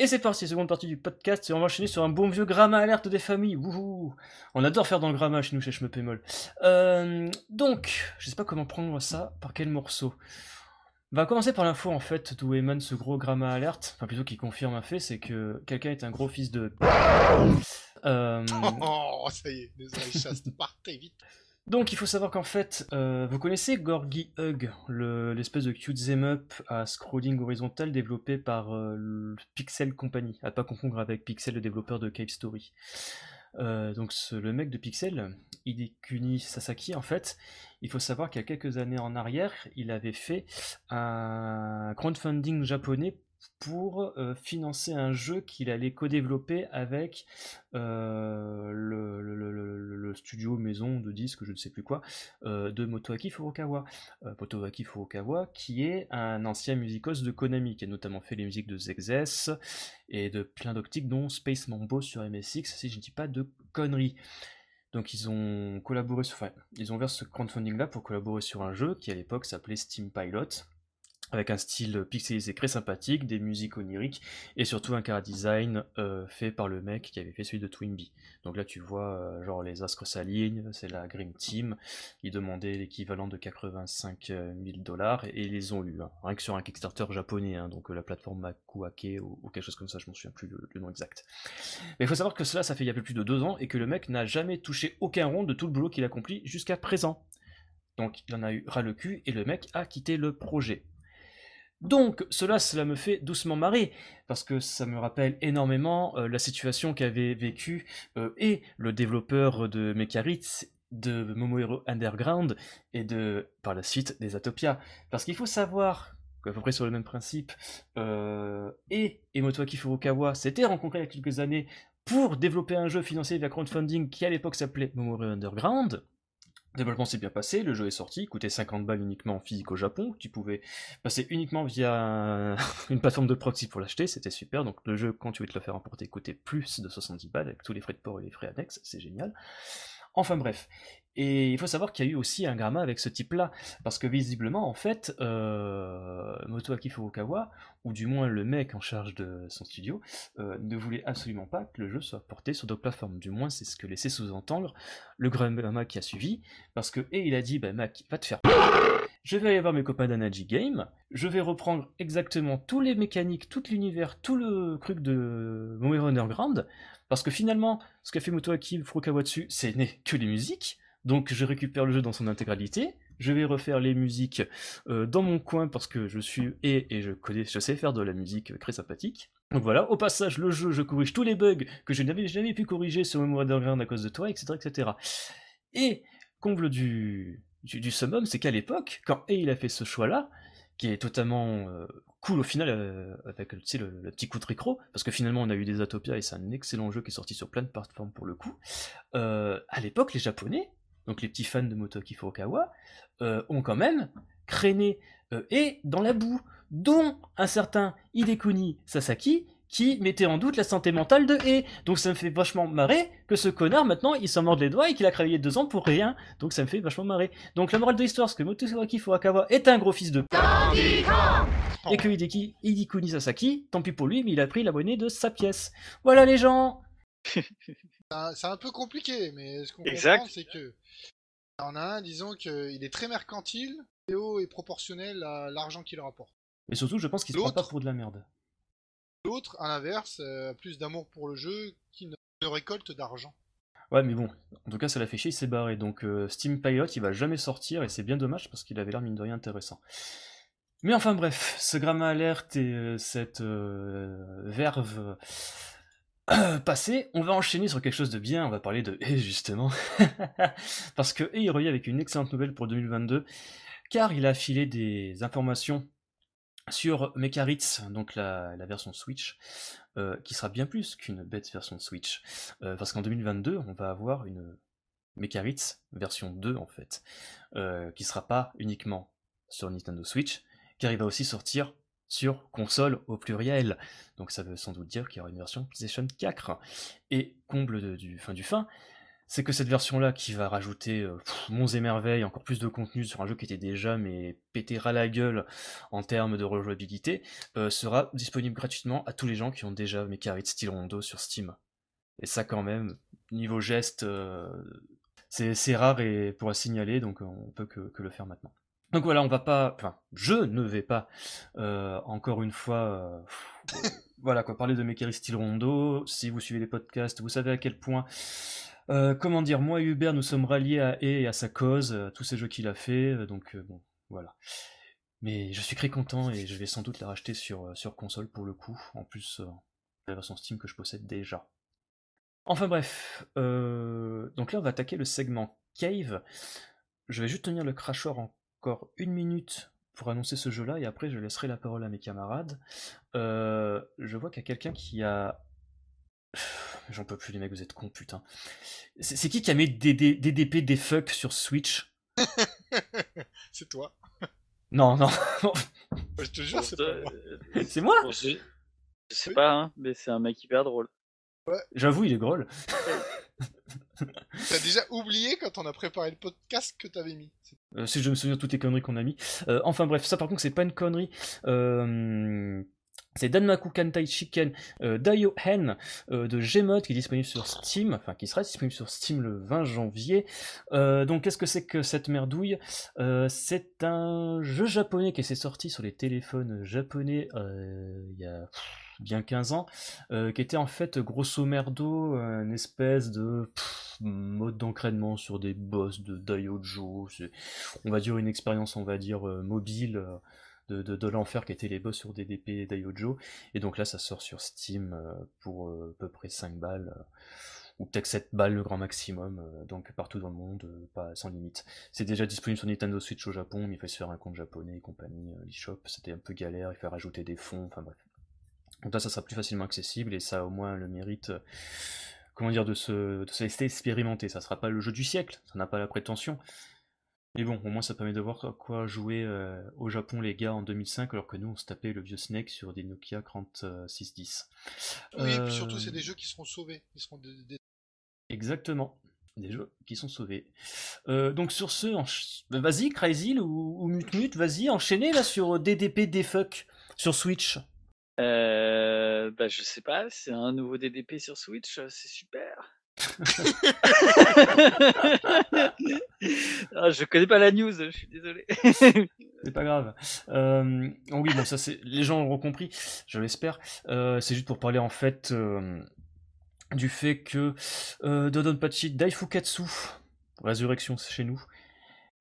c'est parti, seconde partie du podcast, et on va enchaîner sur un bon vieux gramma alerte des familles. Wouhou On adore faire dans le gramma chez nous, chez Schmeppémol. Euh, donc, je sais pas comment prendre ça, par quel morceau. On va commencer par l'info en fait d'où émane ce gros gramma alerte, enfin plutôt qui confirme un fait, c'est que quelqu'un est un gros fils de... Euh, *laughs* Oh, ça y est, désolé, chasse, partez vite. Donc il faut savoir qu'en fait, euh, vous connaissez Gorgy Hug, le- l'espèce de cute them up à scrolling horizontal développé par euh, Pixel Company, à pas confondre avec Pixel, le développeur de Cave Story. Euh, donc ce- le mec de Pixel, Hidekuni Sasaki, en fait, il faut savoir qu'il y a quelques années en arrière, il avait fait un crowdfunding japonais pour euh, financer un jeu qu'il allait co-développer avec euh, le, studio maison de disques, je ne sais plus quoi, euh, de Motoaki Furukawa. Motoaki Furukawa, qui est un ancien musicos de Konami, qui a notamment fait les musiques de Zexes et de plein d'optiques, dont Space Mambo sur MSX, si je ne dis pas de conneries. Donc ils ont collaboré, sur, ils ont ce crowdfunding là pour collaborer sur un jeu qui à l'époque s'appelait Steam Pilot, avec un style pixelisé très sympathique, des musiques oniriques, et surtout un cara design euh, fait par le mec qui avait fait celui de Twinbee. Donc là tu vois, euh, genre les astres s'alignent, c'est la Grim Team, ils demandaient l'équivalent de 85 000 dollars, et ils les ont eu, hein. rien que sur un Kickstarter japonais, hein, donc euh, la plateforme Makuake ou, quelque chose comme ça, je m'en souviens plus le, nom exact. Mais il faut savoir que cela, ça fait il y a plus de deux ans, et que le mec n'a jamais touché aucun rond de tout le boulot qu'il a accompli jusqu'à présent. Donc il en a eu ras le cul, et le mec a quitté le projet. Donc, cela, cela me fait doucement marrer, parce que ça me rappelle énormément euh, la situation qu'avait vécue euh, et le développeur de Mekaritz, de Momohiro Underground, et de, par la suite, des Atopia. Parce qu'il faut savoir qu'à peu près sur le même principe, euh, et Emotoaki Furukawa s'étaient rencontrés il y a quelques années pour développer un jeu financé via crowdfunding qui à l'époque s'appelait Momohiro Underground. Développement s'est bien passé, le jeu est sorti, il coûtait 50 balles uniquement en physique au Japon, tu pouvais passer uniquement via un- *laughs* une plateforme de proxy pour l'acheter, c'était super, donc le jeu quand tu veux te le faire emporter coûtait plus de 70 balles avec tous les frais de port et les frais annexes, c'est génial. Enfin bref, et il faut savoir qu'il y a eu aussi un gramma avec ce type-là, parce que visiblement en fait, euh, Motoaki Furukawa, ou du moins le mec en charge de son studio, euh, ne voulait absolument pas que le jeu soit porté sur d'autres plateformes, du moins c'est ce que laissait sous-entendre le gramma qui a suivi, parce que, et il a dit, bah Mac, va te faire je vais aller voir mes copains d'Anaji Game, je vais reprendre exactement tous les mécaniques, tout l'univers, tout le truc de Momohiro Underground, parce que finalement, ce qu'a fait Motoaki Furukawa dessus, c'est n'est que les musiques, donc je récupère le jeu dans son intégralité, je vais refaire les musiques euh, dans mon coin parce que je suis et, et je connais, je sais faire de la musique très sympathique. Donc voilà, au passage, le jeu, je corrige tous les bugs que je n'avais jamais pu corriger sur Momohiro Underground à cause de toi, etc., etc. Et comble du, summum, c'est qu'à l'époque, quand A il a fait ce choix-là, qui est totalement euh, cool au final, euh, avec le, petit coup de récro, parce que finalement on a eu des Atopia et c'est un excellent jeu qui est sorti sur plein de plateformes pour le coup. À l'époque, les Japonais, donc les petits fans de Motoki Furukawa, euh, ont quand même créné euh, et dans la boue, dont un certain Hidekuni Sasaki, qui mettait en doute la santé mentale de E. Donc ça me fait vachement marrer que ce connard, maintenant, il s'en morde les doigts et qu'il a travaillé deux ans pour rien. Donc ça me fait vachement marrer. Donc la morale de l'histoire, c'est que Motoki Furukawa est un gros fils de p... Et que Hideki, Hidekuni Sasaki, tant pis pour lui, mais il a pris la monnaie de sa pièce. Voilà les gens *laughs* C'est un- peu compliqué, mais ce qu'on comprend, c'est que. On a un, disons qu'il est très mercantile, Théo est proportionnel à l'argent qu'il rapporte. Et surtout, je pense qu'il se prend pas pour de la merde. L'autre, à l'inverse, euh, a plus d'amour pour le jeu qui ne, ne récolte d'argent. Ouais, mais bon, en tout cas, ça l'a fait chier, il s'est barré. Donc euh, Steam Pilot, il va jamais sortir et c'est bien dommage parce qu'il avait l'air mine de rien intéressant. Mais enfin bref, ce gramma alerte et euh, cette euh, verve *clears throat* passée, on va enchaîner sur quelque chose de bien, on va parler de *laughs* E justement. *laughs* parce que E il revient avec une excellente nouvelle pour 2022, car il a filé des informations sur Mekaritz, donc la, version Switch, euh, qui sera bien plus qu'une bête version Switch. Euh, parce qu'en 2022, on va avoir une Mekaritz version 2 en fait, euh, qui sera pas uniquement sur Nintendo Switch, car il va aussi sortir sur console au pluriel. Donc ça veut sans doute dire qu'il y aura une version PlayStation 4. Et comble de- du fin du fin, c'est que cette version-là, qui va rajouter euh, monts et merveilles, encore plus de contenu sur un jeu qui était déjà mais pété ras la gueule en termes de rejouabilité, euh, sera disponible gratuitement à tous les gens qui ont déjà Mecharit Steel Rondo sur Steam. Et ça quand même, niveau geste, euh, c'est rare et pour signaler, donc on peut que le faire maintenant. Donc voilà, on va pas, enfin, je ne vais pas euh, encore une fois, euh, voilà quoi, parler de Mekari Style Rondo. Si vous suivez les podcasts, vous savez à quel point, euh, comment dire, moi et Hubert, nous sommes ralliés à E et à sa cause, à tous ces jeux qu'il a fait, donc bon, voilà. Mais je suis très content et je vais sans doute la racheter sur, console pour le coup, en plus la version Steam que je possède déjà. Enfin bref, donc là on va attaquer le segment Cave. Je vais juste tenir le cracheur encore une minute pour annoncer ce jeu-là et après je laisserai la parole à mes camarades. Euh, je vois qu'il y a quelqu'un qui a... *sighs* J'en peux plus les mecs, vous êtes cons, putain. C'est qui qui a mis des des- DDP des fuck sur Switch? *laughs* C'est toi. Non, non, *laughs* Je te jure, c'est moi. Euh, c'est moi? Je... sais Oui. pas, hein, mais c'est un mec hyper drôle. J'avoue, il est drôle. T'as déjà oublié quand on a préparé le podcast que t'avais mis. Euh, si je me souviens de toutes les conneries qu'on a mis. Euh, enfin bref, ça par contre c'est pas une connerie. Euh, c'est Danmaku Kantai Chicken Daio Hen de Gmod qui est disponible sur Steam, enfin qui sera disponible sur Steam le 20 janvier. Donc qu'est-ce que c'est que cette merdouille? C'est un jeu japonais qui s'est sorti sur les téléphones japonais il y a bien 15 ans, euh, qui était en fait grosso merdo une espèce de mode d'entraînement sur des boss de Daiojo. On va dire une expérience, on va dire euh, mobile euh, de, de, l'enfer qui étaient les boss sur DDP et Daiojo. Et donc là, ça sort sur Steam euh, pour euh, à peu près 5 balles, euh, ou peut-être 7 balles le grand maximum, euh, donc partout dans le monde, euh, pas sans limite. C'est déjà disponible sur Nintendo Switch au Japon, mais il fallait se faire un compte japonais et compagnie, euh, l'eShop, c'était un peu galère, il fallait rajouter des fonds, enfin bref. Donc là, ça sera plus facilement accessible et ça a au moins le mérite, euh, comment dire, de se, de se laisser expérimenter. Ça sera pas le jeu du siècle, ça n'a pas la prétention. Mais bon, au moins ça permet de voir à quoi jouer euh, au Japon les gars en 2005, alors que nous on se tapait le vieux Snake sur des Nokia 3610. Oui, et Euh, puis surtout, c'est des jeux qui seront sauvés. Ils seront des- des- Exactement. Des jeux qui sont sauvés. Euh, donc sur ce, bah, vas-y Crazy ou, ou Mutmut, vas-y, enchaînez là sur DDP Defuck sur Switch. Euh, bah, je sais pas, c'est un nouveau DDP sur Switch, euh, c'est super. *laughs* ah, je connais pas la news, je suis désolé. *laughs* C'est pas grave. Euh, oh oui, bon, ça c'est. Les gens auront compris, je l'espère. Euh, c'est juste pour parler en fait du fait que Dodonpachi Daifukatsu, Résurrection chez nous,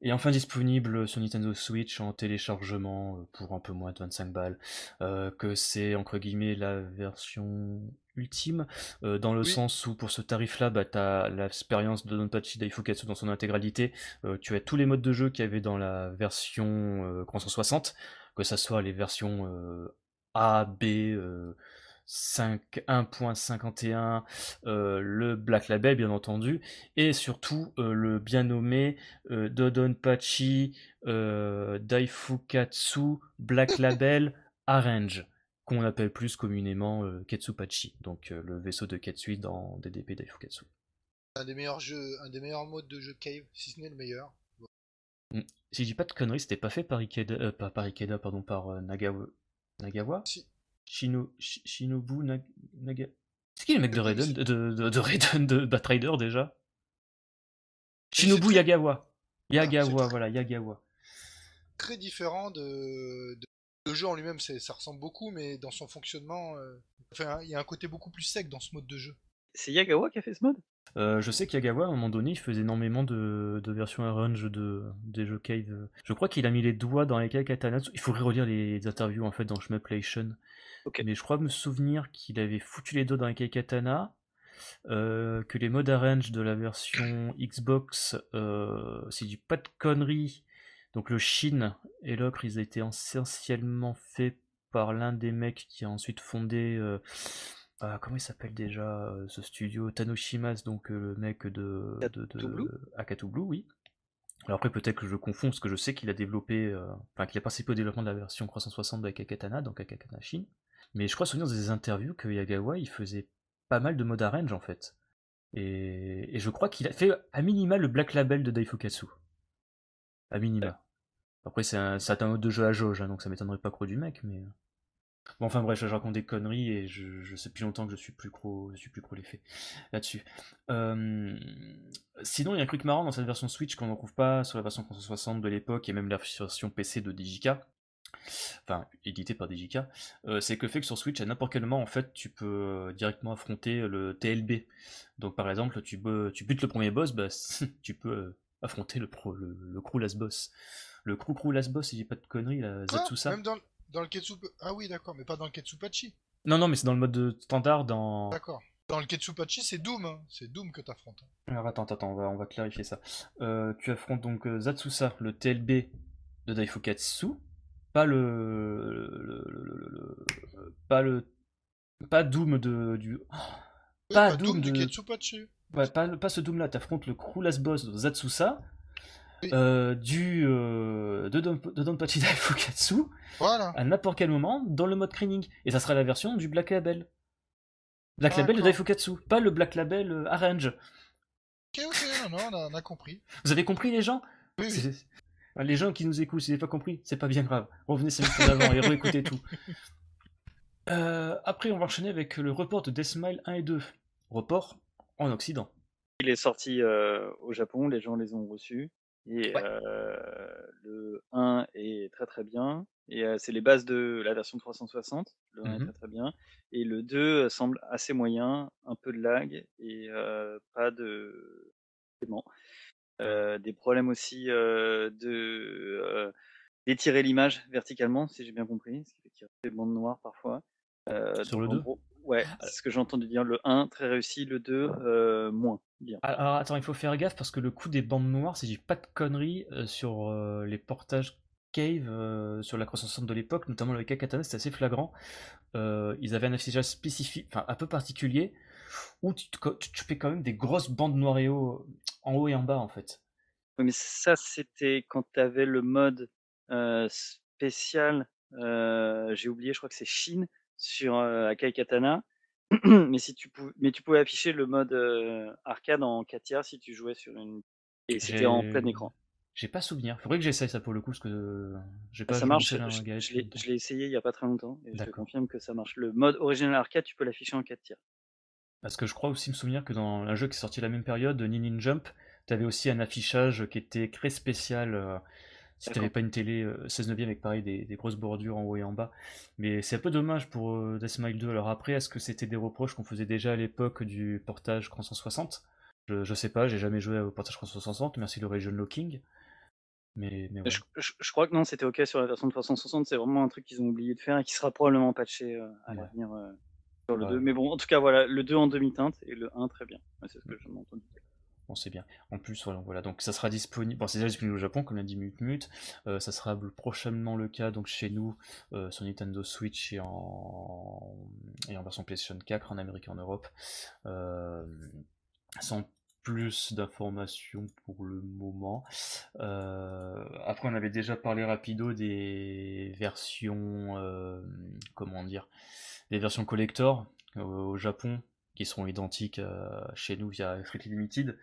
est enfin disponible sur Nintendo Switch en téléchargement euh, pour un peu moins de 25 balles. Euh, que c'est entre guillemets la version ultime, euh, dans le Oui. sens où pour ce tarif-là, bah, tu as l'expérience de Dodonpachi Daifukatsu dans son intégralité. Euh, tu as tous les modes de jeu qu'il y avait dans la version euh, 360, que ça soit les versions A, B, euh, 5, 1.51, euh, le Black Label bien entendu, et surtout euh, le bien nommé euh, Dodonpachi euh, Daifukatsu Black Label *laughs* Arrange, qu'on appelle plus communément euh, Ketsupachi, donc euh, le vaisseau de Ketsui dans DDP Daifukatsu. un des meilleurs jeux, un des meilleurs modes de jeu Cave, si ce n'est le meilleur. Si je dis pas de conneries, c'était pas fait par Ikeda, euh, pas par Ikeda, pardon, par euh, Nagawa. Nagawa Si. Shino, Shi- Shinobu Nag- Naga. C'est qui le mec de Euh, Raiden, de, de, de Raiden, de Batrider déjà? Shinobu Yagawa. c'est Yagawa, voilà, Yagawa. Très différent de, de- le jeu en lui-même, c'est- ça ressemble beaucoup, mais dans son fonctionnement, euh, enfin, il y a un côté beaucoup plus sec dans ce mode de jeu. C'est Yagawa qui a fait ce mode? Euh, je sais qu'Yagawa, à un moment donné, il faisait énormément de, de versions arrange de, des jeux Cave. Je crois qu'il a mis les doigts dans les Katana. Il faudrait relire les interviews en fait dans Shmuplation. Mais je crois me souvenir qu'il avait foutu les doigts dans Katana. euh, que les modes arrange de la version Xbox, euh, je dis pas de conneries, donc le Shin et l'Ocre, ils étaient essentiellement faits par l'un des mecs qui a ensuite fondé euh, ah, comment il s'appelle déjà ce studio? Tanoshimas, donc le mec de, de, de Akatu Blue oui. Alors après peut-être que je confonds parce que je sais qu'il a développé, enfin qu'il a participé au développement de la version 360 avec Akatana, donc Akatana Shin. Mais je crois souvenir des interviews que Yagawa il faisait pas mal de mode arrange en fait. Et, je crois qu'il a fait à minima le Black Label de Daifukatsu. À minima. Après, c'est un, c'est un mode de jeu à jauge, hein, donc ça m'étonnerait pas trop du mec, mais. Bon, enfin bref, je raconte des conneries et je, sais plus longtemps que je suis plus gros, je suis plus les faits là-dessus. Euh, Sinon, il y a un truc marrant dans cette version Switch qu'on ne trouve pas sur la version 360 de l'époque et même la version PC de DJK. Enfin, édité par DJK, euh, c'est que le fait que sur Switch, à n'importe quel moment, en fait, tu peux euh, directement affronter le TLB. Donc, par exemple, tu, bu- tu butes le premier boss, bah, *laughs* tu peux euh, affronter le, pro, le, le crew last boss. Le crew crew last boss, si j'ai pas de conneries, la Ah, Zatsusa. même dans, le- dans le Ketsup... Ah oui, d'accord, mais pas dans le Ketsupachi. Non, non, mais c'est dans le mode de standard dans. D'accord. Dans le Ketsupachi, c'est Doom. hein. C'est Doom que t'affrontes. hein. Alors attends, attends, on va, on va clarifier ça. Euh, tu affrontes donc Zatsusa, le TLB de Daifukatsu, pas le, le- le- le- pas le, pas Doom de du, Oui, Pas pas Doom Doom du de- Ketsupachi. ouais, pas, pas ce Doom là. T'affrontes le crew last boss de Zatsusa, Oui. euh, du euh, de, Don- de Donpachi Daifukatsu *laughs* Voilà. à n'importe quel moment dans le mode training, et ça sera la version du Black Label. Black Label de. Daifukatsu, pas le Black Label euh, Arrange. Ok, ok, non, non, on a, on a compris. Vous avez compris les gens? Oui, oui. C'est- Les gens qui nous écoutent, si vous n'avez pas compris, c'est pas bien grave. Revenez sur le d'avant et réécoutez tout. *laughs* Euh, après, on va enchaîner avec le report de Deathmile 1 et 2. Report en Occident. Il est sorti euh, au Japon, les gens les ont reçus. Et Ouais. euh, le 1 est très très bien. Et euh, c'est les bases de la version 360. Le 1 est Mhm. très très bien. Et le 2 semble assez moyen, un peu de lag et euh, pas de. Euh, des problèmes aussi euh, de euh, d'étirer l'image verticalement, si j'ai bien compris, ce qui fait qu'il y a des bandes noires parfois. Sur le en 2? gros, Ouais, c'est ce que j'ai entendu dire. Le 1 très réussi, le 2 euh, moins bien. Alors attends, il faut faire gaffe parce que le coup des bandes noires, si j'ai pas de conneries, euh, sur euh, les portages Cave, sur la 360 de l'époque, notamment le Katana, c'était assez flagrant. Ils avaient un affichage spécifique, enfin un peu particulier, où tu, te- tu, tu fais quand même des grosses bandes noires et haut, en haut et en bas en fait. Oui, mais ça, c'était quand tu avais le mode euh, spécial. euh, j'ai oublié, je crois que c'est Chine sur euh, Akai Katana. *clears throat* mais, si tu pouvais, mais tu pouvais afficher le mode arcade en 4 tiers si tu jouais sur une. Et c'était en plein écran. J'ai pas souvenir. Faudrait que j'essaye ça pour le coup, parce que j'ai pas ça marche. Je, je l'ai essayé il y a pas très longtemps et je te confirme que ça marche. Le mode original arcade, tu peux l'afficher en 4 tiers. Parce que je crois aussi me souvenir que dans un jeu qui est sorti la même période, Ninin Jump, t'avais aussi un affichage qui était très spécial. euh, si t'avais D'accord. pas une télé euh, 16 neuvième avec pareil des, des grosses bordures en haut et en bas. Mais c'est un peu dommage pour euh, Deathmile 2. Alors après, est-ce que c'était des reproches qu'on faisait déjà à l'époque du portage 360 je, je sais pas, j'ai jamais joué au portage 360, merci le region locking. Mais, mais ouais. Je, je- je crois que non, c'était ok sur la version de 360. C'est vraiment un truc qu'ils ont oublié de faire et qui sera probablement patché euh, à Ouais. l'avenir euh, sur le Ouais. 2. Mais bon, en tout cas, voilà, le 2 en demi-teinte et le 1 très bien. C'est ce que j'en ai entendu. Bon, c'est bien. En plus, voilà, voilà. donc ça sera disponible. Bon, c'est déjà disponible au Japon, comme l'a dit Mute Mute. Euh, ça sera prochainement le cas donc chez nous euh, sur Nintendo Switch et en, et en version PlayStation 4 en Amérique et en Europe. Euh, sans plus d'informations pour le moment. Euh, après, on avait déjà parlé rapido des versions, euh, comment dire, des versions collector euh, au Japon qui seront identiques chez nous via Strictly Limited,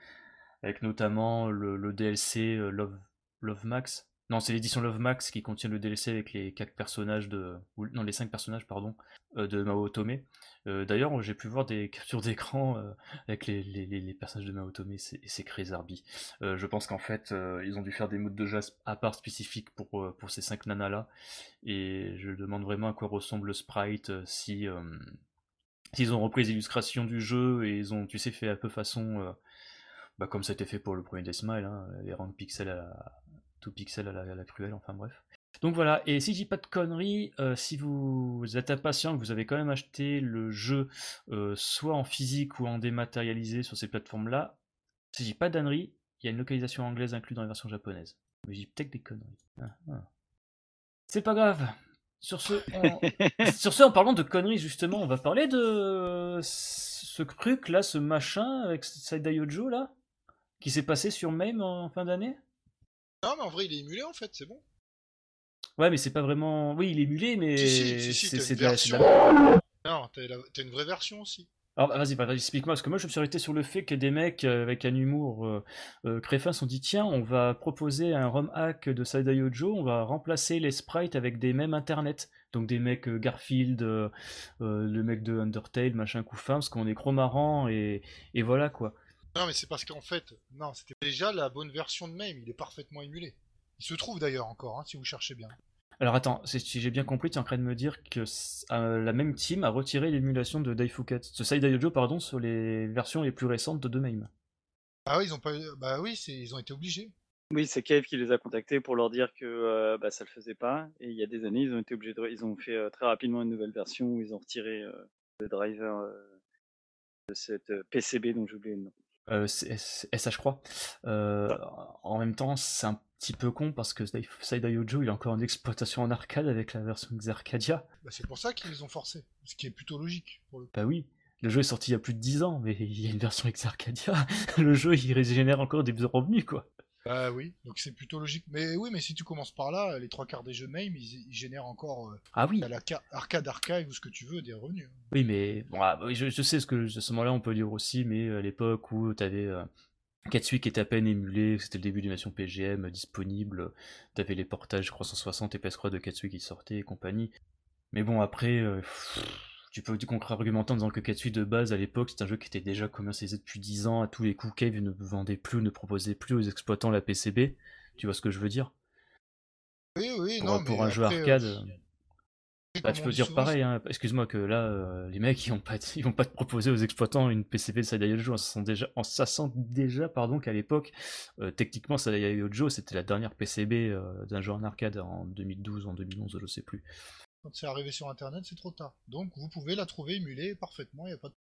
avec notamment le, le DLC Love, Love Max. Non, c'est l'édition Love Max qui contient le DLC avec les quatre personnages de, non les cinq personnages pardon, euh, de Mao Otome. Euh, D'ailleurs, j'ai pu voir des captures d'écran euh, avec les, personnages de Mao Otome et Crazy euh, Je pense qu'en fait, ils ont dû faire des modes de jeu à part spécifiques pour, ces cinq nanas là, et je demande vraiment à quoi ressemble le sprite si s'ils ont repris les illustrations du jeu et ils ont, tu sais, fait un peu façon, bah, comme ça a été fait pour le premier Deathmile, hein, les rangs pixels à tout pixel à la, à la cruelle, enfin bref. Donc voilà, et si je dis pas de conneries, euh, si vous êtes impatient, que vous avez quand même acheté le jeu euh, soit en physique ou en dématérialisé sur ces plateformes-là, si je dis pas d'annerie, il y a une localisation anglaise inclue dans la version japonaise. Mais je dis peut-être des conneries. Ah, ah. C'est pas grave. Sur ce, on... *laughs* sur ce, en parlant de conneries, justement, on va parler de ce truc là, ce machin avec Saida Yojo là, qui s'est passé sur MAME en fin d'année? Non, mais en vrai, il est émulé en fait, c'est bon. Ouais, mais c'est pas vraiment. Oui, il est émulé, mais Si, si, si, c'est de de version. la- Non, t'as la- une vraie version aussi. Alors vas-y, vas-y, explique-moi, parce que moi je me suis arrêté sur le fait que des mecs euh, avec un humour euh, euh, créfin se sont dit tiens, on va proposer un ROM hack de Saida Yojo, on va remplacer les sprites avec des mêmes internet. Donc des mecs euh, Garfield, euh, le mec de Undertale, machin coup fin, parce qu'on est gros marrant et, et voilà quoi. Non, mais c'est parce qu'en fait, non, c'était déjà la bonne version de MAME, il est parfaitement émulé. Il se trouve d'ailleurs encore, hein, si vous cherchez bien. Alors attends, si j'ai bien compris, tu es en train de me dire que euh, la même team a retiré l'émulation de Daifukat, de Saida Yojo pardon, sur les versions les plus récentes de Demaim. Ah oui, ils ont pas eu... Bah oui, c'est... ils ont été obligés. Oui, c'est Cave qui les a contactés pour leur dire que euh, bah, ça le faisait pas. Et il y a des années, ils ont été obligés de... Ils ont fait euh, très rapidement une nouvelle version où ils ont retiré euh, le driver euh, de cette euh, PCB dont j'ai oublié le nom. Euh, SH crois. Euh, en même temps, c'est un petit peu con parce que Saida Yojo il est encore en exploitation en arcade avec la version Xarcadia. Bah, c'est pour ça qu'ils les ont forcés. Ce qui est plutôt logique pour le. Bah oui, le jeu est sorti il y a plus de 10 ans, mais *laughs* il y a une version Xarcadia. *laughs* Le jeu il régénère encore des revenus quoi. Bah oui, donc c'est plutôt logique. Mais oui, mais si tu commences par là, les trois quarts des jeux MAME, ils, ils génèrent encore euh, Ah oui, à la ca- arcade archive ou ce que tu veux, des revenus. oui, mais bon, ah, je, je sais ce que à ce moment-là on peut dire aussi, mais à l'époque où t'avais euh, Katsui qui était à peine émulé, c'était le début d'une version PGM disponible, t'avais les portages 360 et PS3 de Katsui qui sortaient et compagnie. Mais bon, après, euh, pff, tu peux du contre-argumenter en disant que Katsui de base à l'époque c'est un jeu qui était déjà commercialisé depuis 10 ans, à tous les coups Cave ne vendait plus, ne proposait plus aux exploitants la PCB. Tu vois ce que je veux dire? Oui, oui, Pour, non, mais pour un jeu arcade. euh, bah, tu peux dire pareil, hein. excuse-moi que là, euh, les mecs, ils vont pas, ils vont pas te proposer aux exploitants une PCB de Sadaya Yojo, en sachant déjà, en sachant déjà pardon, qu'à l'époque, euh, techniquement, Yojo, c'était la dernière PCB d'un jeu en arcade en 2012 ou en 2011, je sais plus. Quand c'est arrivé sur internet, c'est trop tard. Donc vous pouvez la trouver émulée parfaitement, il a pas de...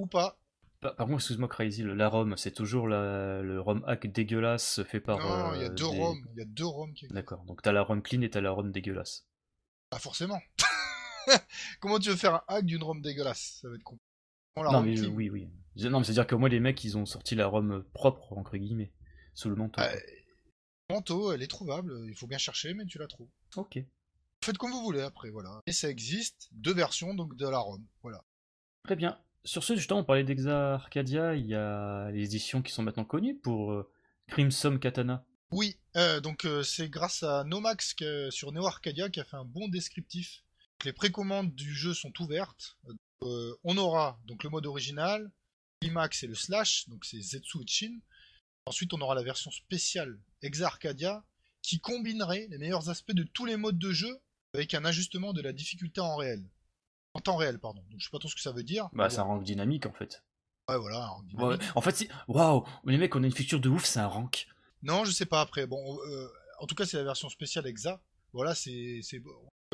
Ou pas. Par, par contre, excuse-moi, Crazy, le- la ROM, c'est toujours la- le ROM hack dégueulasse fait par. non, il y a euh, deux des- ROM, il y a deux ROM qui D'accord, donc t'as la ROM clean et t'as la ROM dégueulasse. Ah forcément. *laughs* Comment tu veux faire un hack d'une ROM dégueulasse? Ça va être compliqué. Non, mais oui, oui. Non, mais c'est-à-dire que moi, les mecs, ils ont sorti la ROM propre, entre guillemets, sous le manteau. Quoi. Manteau, elle est trouvable, il faut bien chercher, mais tu la trouves. Ok. Faites comme vous voulez après, voilà. Et ça existe, deux versions donc de la ROM, voilà. Très bien. Sur ce, justement, on parlait d'Exa Arcadia, il y a les éditions qui sont maintenant connues pour euh, Crimson Katana. Oui, euh, donc euh, c'est grâce à Nomax que- sur Neo Arcadia qui a fait un bon descriptif. Les précommandes du jeu sont ouvertes. On aura donc le mode original, Climax et le Slash, donc c'est Zetsu et Shin. Ensuite, on aura la version spéciale Exa Arcadia qui combinerait les meilleurs aspects de tous les modes de jeu avec un ajustement de la difficulté en réel. En temps réel, pardon. Donc je sais pas trop ce que ça veut dire. Bah, c'est un rank dynamique, en fait. Ouais, voilà. en Ouais, dynamique. en fait, c'est... Waouh les mecs, on a une feature de ouf, c'est un rank. Non, je sais pas après. Bon, euh, en tout cas, c'est la version spéciale Exa. Voilà, c'est c'est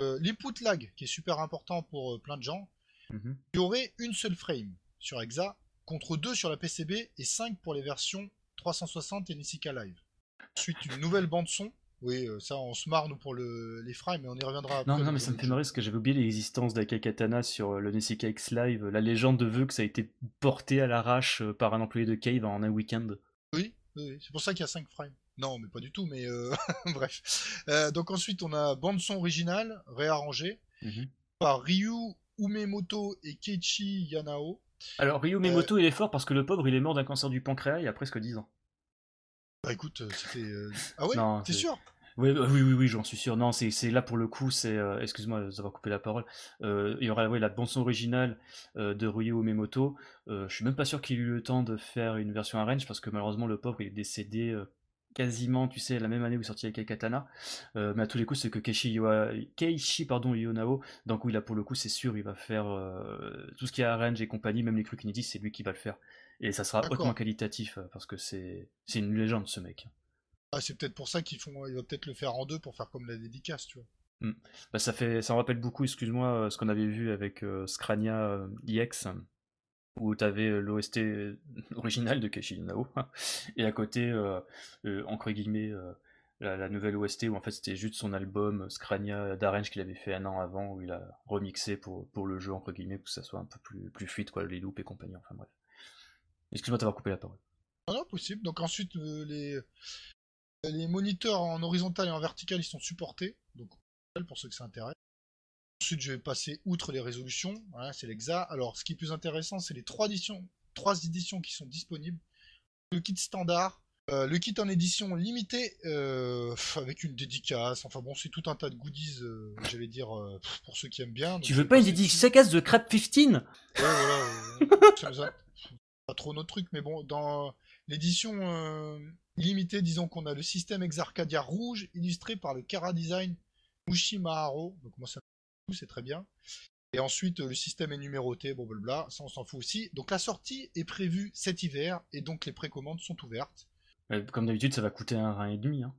euh, l'input lag qui est super important pour euh, plein de gens. Mhm. Il y aurait une seule frame sur Exa contre deux sur la PCB et 5 pour les versions 360 et Nessica Live. Ensuite, une nouvelle bande son. Oui, euh, ça, on se marre nous pour le, les frames, mais on y reviendra après. Non, non, mais ça me fait marrer parce que j'avais oublié l'existence d'Akai Katana sur euh, le Nessica X Live. La légende veut que ça a été porté à l'arrache euh, par un employé de Cave en un week-end. Oui, oui, c'est pour ça qu'il y a 5 frames. Non, mais pas du tout, mais euh, *laughs* bref. Euh, donc ensuite, on a bande son originale, réarrangée, Mhm. par Ryu Umemoto et Keiichi Yanao. Alors, Ryu Euh, Miyamoto, il est fort parce que le pauvre, il est mort d'un cancer du pancréas il y a presque 10 ans. Bah écoute, c'était... Ah ouais? Non, T'es c'est- sûr? Oui, bah, oui, oui, oui, j'en suis sûr. Non, c'est c'est là pour le coup, c'est. euh, Excuse-moi d'avoir coupé la parole. Euh, il y aura ouais, la bande-son originale euh, de Ryu Umemoto. Euh, je suis même pas sûr qu'il ait eu le temps de faire une version arrange parce que malheureusement, le pauvre, il est décédé quasiment, tu sais, la même année où il est sorti avec Katana. Euh, mais à tous les coups, c'est que Keiichi, Yoa- Keiichi pardon, Yonao. Donc, oui, là pour le coup, c'est sûr, il va faire euh, tout ce qui est arrange et compagnie, même les trucs inédits, c'est lui qui va le faire. Et ça sera hautement qualitatif parce que c'est c'est une légende ce mec. Ah, C'est peut-être pour ça qu'ils font... Il va peut-être le faire en deux pour faire comme la dédicace, tu vois. Bah, ça fait, ça me rappelle beaucoup, excuse-moi, euh, ce qu'on avait vu avec euh, Scrania euh, EX, où t'avais euh, l'OST *laughs* original de Keiichi Nao, *laughs* et à côté, euh, entre guillemets, la, la nouvelle OST où en fait c'était juste son album Scrania d'Arrange qu'il avait fait un an avant, où il a remixé pour, pour le jeu, entre guillemets, pour que ça soit un peu plus, plus fluide, quoi, les loops et compagnie, enfin bref. Excuse-moi d'avoir coupé la parole. Ah non, possible. Donc ensuite, les... les moniteurs en horizontal et en vertical, ils sont supportés. Donc pour ceux que ça intéresse. ensuite, je vais passer outre les résolutions. Voilà, c'est l'exa. Alors, ce qui est plus intéressant, c'est les trois éditions, trois éditions qui sont disponibles. Le kit standard, euh, le kit en édition limitée, euh, avec une dédicace. Enfin bon, c'est tout un tas de goodies, euh, j'allais dire, pour ceux qui aiment bien. Tu veux pas une dédicace de Crap 15 Ouais, voilà. ça- pas trop notre truc, mais bon, dans l'édition limitée, disons qu'on a le système Exarcadia rouge, illustré par le Kara Design Mushi Maharo. Donc moi, ça c'est très bien. Et ensuite, le système est numéroté, bon, blablabla, ça on s'en fout aussi. Donc la sortie est prévue cet hiver, et donc les précommandes sont ouvertes. Euh, Comme d'habitude, ça va coûter un rein et demi. Hein.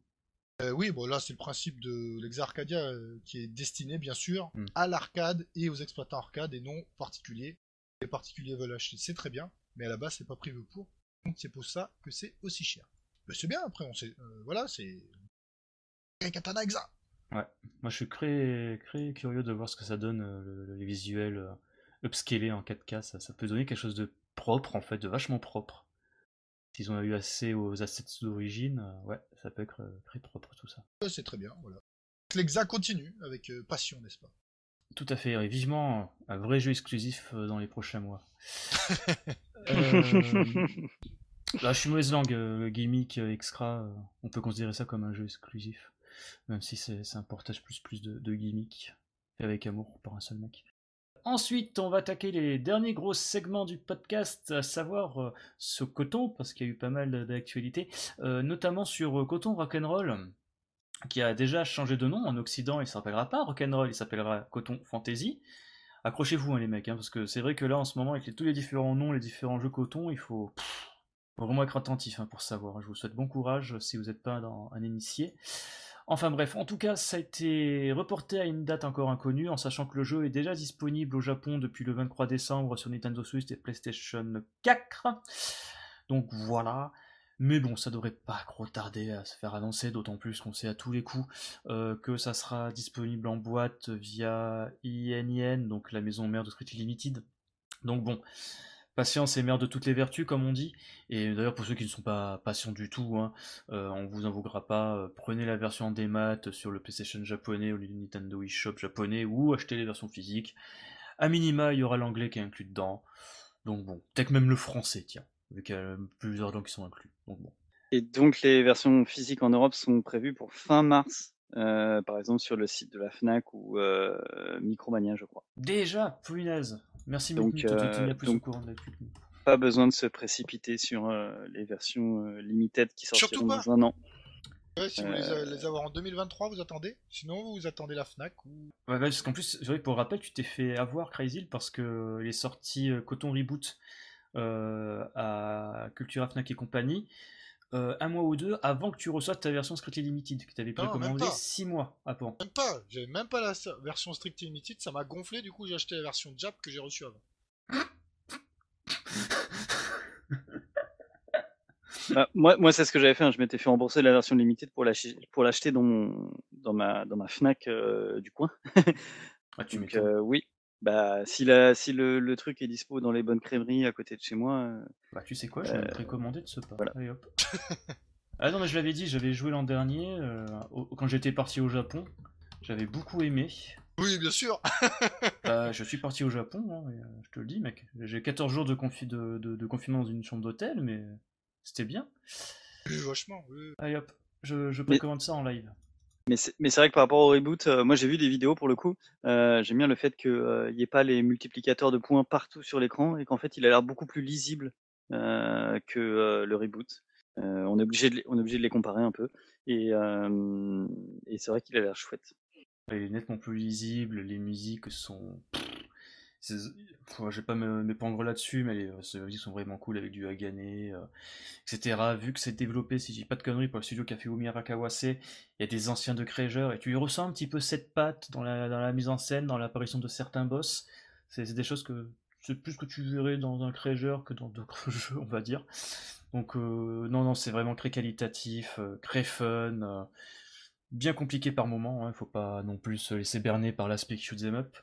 Euh, oui, bon là c'est le principe de l'Exarcadia euh, qui est destiné bien sûr Mm. à l'arcade et aux exploitants arcade et non aux particuliers. Les particuliers veulent acheter, c'est très bien, mais à la base c'est pas prévu pour. Donc c'est pour ça que c'est aussi cher. Mais c'est bien après, on sait, euh, voilà, c'est Katana Exa. Moi, je suis très, très curieux de voir ce que ça donne, euh, le- le- les visuels euh, upscalés en 4K. Ça, ça peut donner quelque chose de propre, en fait, de vachement propre. S'ils ont eu assez aux assets d'origine, euh, ouais, ça peut être euh, très propre tout ça. Ouais, c'est très bien, voilà. L'Exa continue avec euh, passion, n'est-ce pas? Tout à fait, et vivement un vrai jeu exclusif dans les prochains mois. *laughs* Euh, Là, je suis mauvaise langue, euh, gimmick, euh, extra, euh, on peut considérer ça comme un jeu exclusif. Même si c'est un portage plus plus de, gimmick, avec amour par un seul mec. Ensuite, on va attaquer les derniers gros segments du podcast, à savoir ce coton, parce qu'il y a eu pas mal d'actualités, notamment sur Coton Rock'n'Roll, qui a déjà changé de nom. En Occident, il s'appellera pas Rock'n'Roll, il s'appellera Coton Fantasy. Accrochez-vous, hein, les mecs, hein, parce que c'est vrai que là, en ce moment, avec tous les différents noms, les différents jeux coton, il faut, faut vraiment être attentif hein, pour savoir. Je vous souhaite bon courage si vous n'êtes pas un initié. Enfin bref, en tout cas, ça a été reporté à une date encore inconnue, en sachant que le jeu est déjà disponible au Japon depuis le 23 décembre sur Nintendo Switch et PlayStation 4. Donc voilà. Mais bon, ça devrait pas trop tarder à se faire annoncer, d'autant plus qu'on sait à tous les coups euh, que ça sera disponible en boîte via ININ, donc la maison mère de Street Limited. Donc bon, patience est mère de toutes les vertus, comme on dit. Et d'ailleurs, pour ceux qui ne sont pas patients du tout, hein, euh, on vous invoquera pas. euh, prenez la version démat sur le PlayStation japonais ou le Nintendo eShop japonais, ou achetez les versions physiques. À minima, il y aura l'anglais qui est inclus dedans. Donc bon, peut-être même le français, tiens, vu qu'il y a plusieurs langues qui sont inclus. Et donc les versions physiques en Europe sont prévues pour fin mars, euh, par exemple sur le site de la Fnac ou euh, Micromania, je crois. Déjà, punaise. Merci tu euh, tenir plus donc- au courant de l'actu. Pas besoin de se précipiter sur euh, les versions euh, limited qui Surtout sortiront dans un an. Ouais, si vous voulez Euh, les avoir en 2023, vous attendez Sinon, vous attendez la Fnac ou. Ouais, ouais, parce qu'en plus, pour rappel, tu t'es fait avoir Crazy parce que les sorties Coton Reboot euh, à Cultura Fnac et compagnie, euh, un mois ou deux avant que tu reçoives ta version Strictly Limited, que tu avais précommandé pas. six mois avant. Même pas, j'avais même pas la version Strict Limited, ça m'a gonflé, du coup j'ai acheté la version Jap que j'ai reçue avant. *laughs* Bah, moi, moi c'est ce que j'avais fait. hein. Je m'étais fait rembourser la version limited pour l'ach- pour l'acheter dans, mon- dans, ma, dans ma Fnac euh, du coin. Ah, tu Donc euh, oui, bah, si, la, si le, le truc est dispo dans les bonnes crèmeries à côté de chez moi, euh, Bah, tu sais quoi, je vais me euh, précommander de ce pas. voilà. Allez, hop. *laughs* ah non, mais je l'avais dit, j'avais joué l'an dernier, euh, au- quand j'étais parti au Japon. J'avais beaucoup aimé. Oui, bien sûr Bah, *laughs* je suis parti au Japon, hein, et, euh, je te le dis, mec. J'ai 14 jours de, confi- de, de- de confinement dans une chambre d'hôtel, mais c'était bien. Oui, vachement, oui. Allez hop, je, je Mais- précommande ça en live. Mais c'est vrai que par rapport au reboot, euh, moi j'ai vu des vidéos pour le coup. euh, J'aime bien le fait qu'il n'y ait pas les multiplicateurs de points partout sur l'écran et qu'en fait il a l'air beaucoup plus lisible euh, que euh, le reboot. Euh, on, est obligé de les, comparer un peu. Et, euh, c'est vrai qu'il a l'air chouette. Elle est nettement plus lisible, les musiques sont. Je vais pas m'épandre là-dessus, mais les, euh, ces musiques sont vraiment cool avec du Hagane, euh, etc. Vu que c'est développé, si je dis pas de conneries, par le studio Kafeumi Arakawase, il y a des anciens de Crégeur, et tu ressens un petit peu cette patte dans la, mise en scène, dans l'apparition de certains boss. C'est des choses que c'est plus que tu verrais dans un Crégeur que dans d'autres *laughs* jeux, on va dire. Donc, euh, non, non, c'est vraiment très qualitatif, très fun. bien compliqué par moment, il faut pas non plus se laisser berner par l'aspect shoot'em up.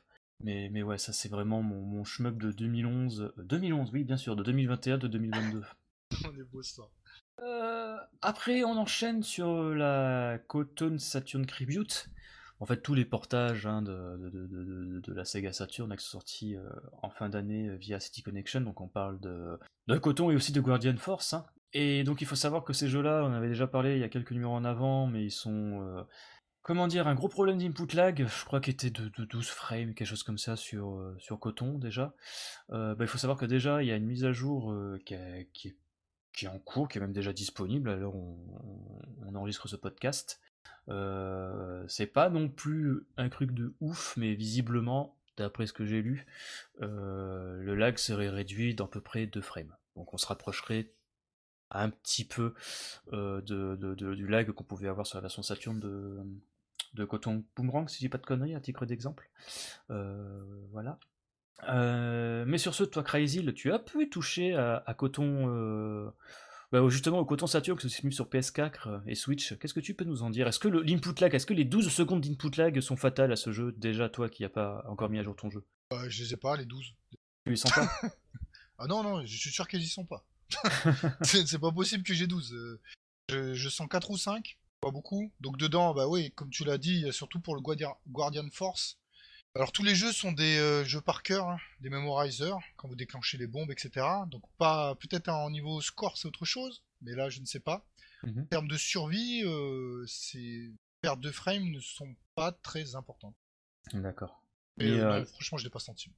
Mais, mais ouais, ça c'est vraiment mon, mon shmup de 2011. euh, 2011, oui, bien sûr, de 2021, de 2022. *laughs* On est beau ça. Euh, après, on enchaîne sur la Cotton Saturn Tribute. en fait tous les portages hein, de, de, de, de, la Sega Saturn qui sont sortis en fin d'année via City Connection. Donc on parle de, de Coton et aussi de Guardian Force. Hein. Et donc il faut savoir que ces jeux-là, on avait déjà parlé il y a quelques numéros en avant, mais ils sont comment dire, un gros problème d'input lag, je crois qu'il était de, 12 frames, quelque chose comme ça sur, euh, Coton déjà. Euh, bah, il faut savoir que déjà il y a une mise à jour euh, qui, est, en cours, qui est même déjà disponible alors on, enregistre ce podcast. c'est pas non plus un truc de ouf, mais visiblement, d'après ce que j'ai lu, le lag serait réduit d'à peu près 2 frames. Donc on se rapprocherait un petit peu du lag qu'on pouvait avoir sur la version Saturn de, de Coton Boomerang, si j'ai pas de conneries, à titre d'exemple. Euh, voilà. Euh, mais sur ce, toi, Crazy, tu as pu toucher à, Coton. Euh, bah, justement, au Coton Saturn qui se mis sur PS4 et Switch. Qu'est-ce que tu peux nous en dire? Est-ce que l'input lag, est-ce que les 12 secondes d'input lag sont fatales à ce jeu Déjà, toi qui n'as pas encore mis à jour ton jeu? Bah, je les ai pas, les 12. Tu les sens pas? *laughs* Ah non, non, je suis sûr qu'ils y sont pas. *laughs* c'est pas possible que j'ai 12. Je, je, sens 4 ou 5. Pas beaucoup. Donc dedans, bah oui, comme tu l'as dit, surtout pour le Guardian Force. Alors tous les jeux sont des euh, jeux par cœur, hein, des memorizers, quand vous déclenchez les bombes, etc. Donc pas peut-être en niveau score c'est autre chose, mais là je ne sais pas. Mhm. En termes de survie, euh, ces pertes de frame ne sont pas très importantes. D'accord. Mais euh, franchement je l'ai pas senti.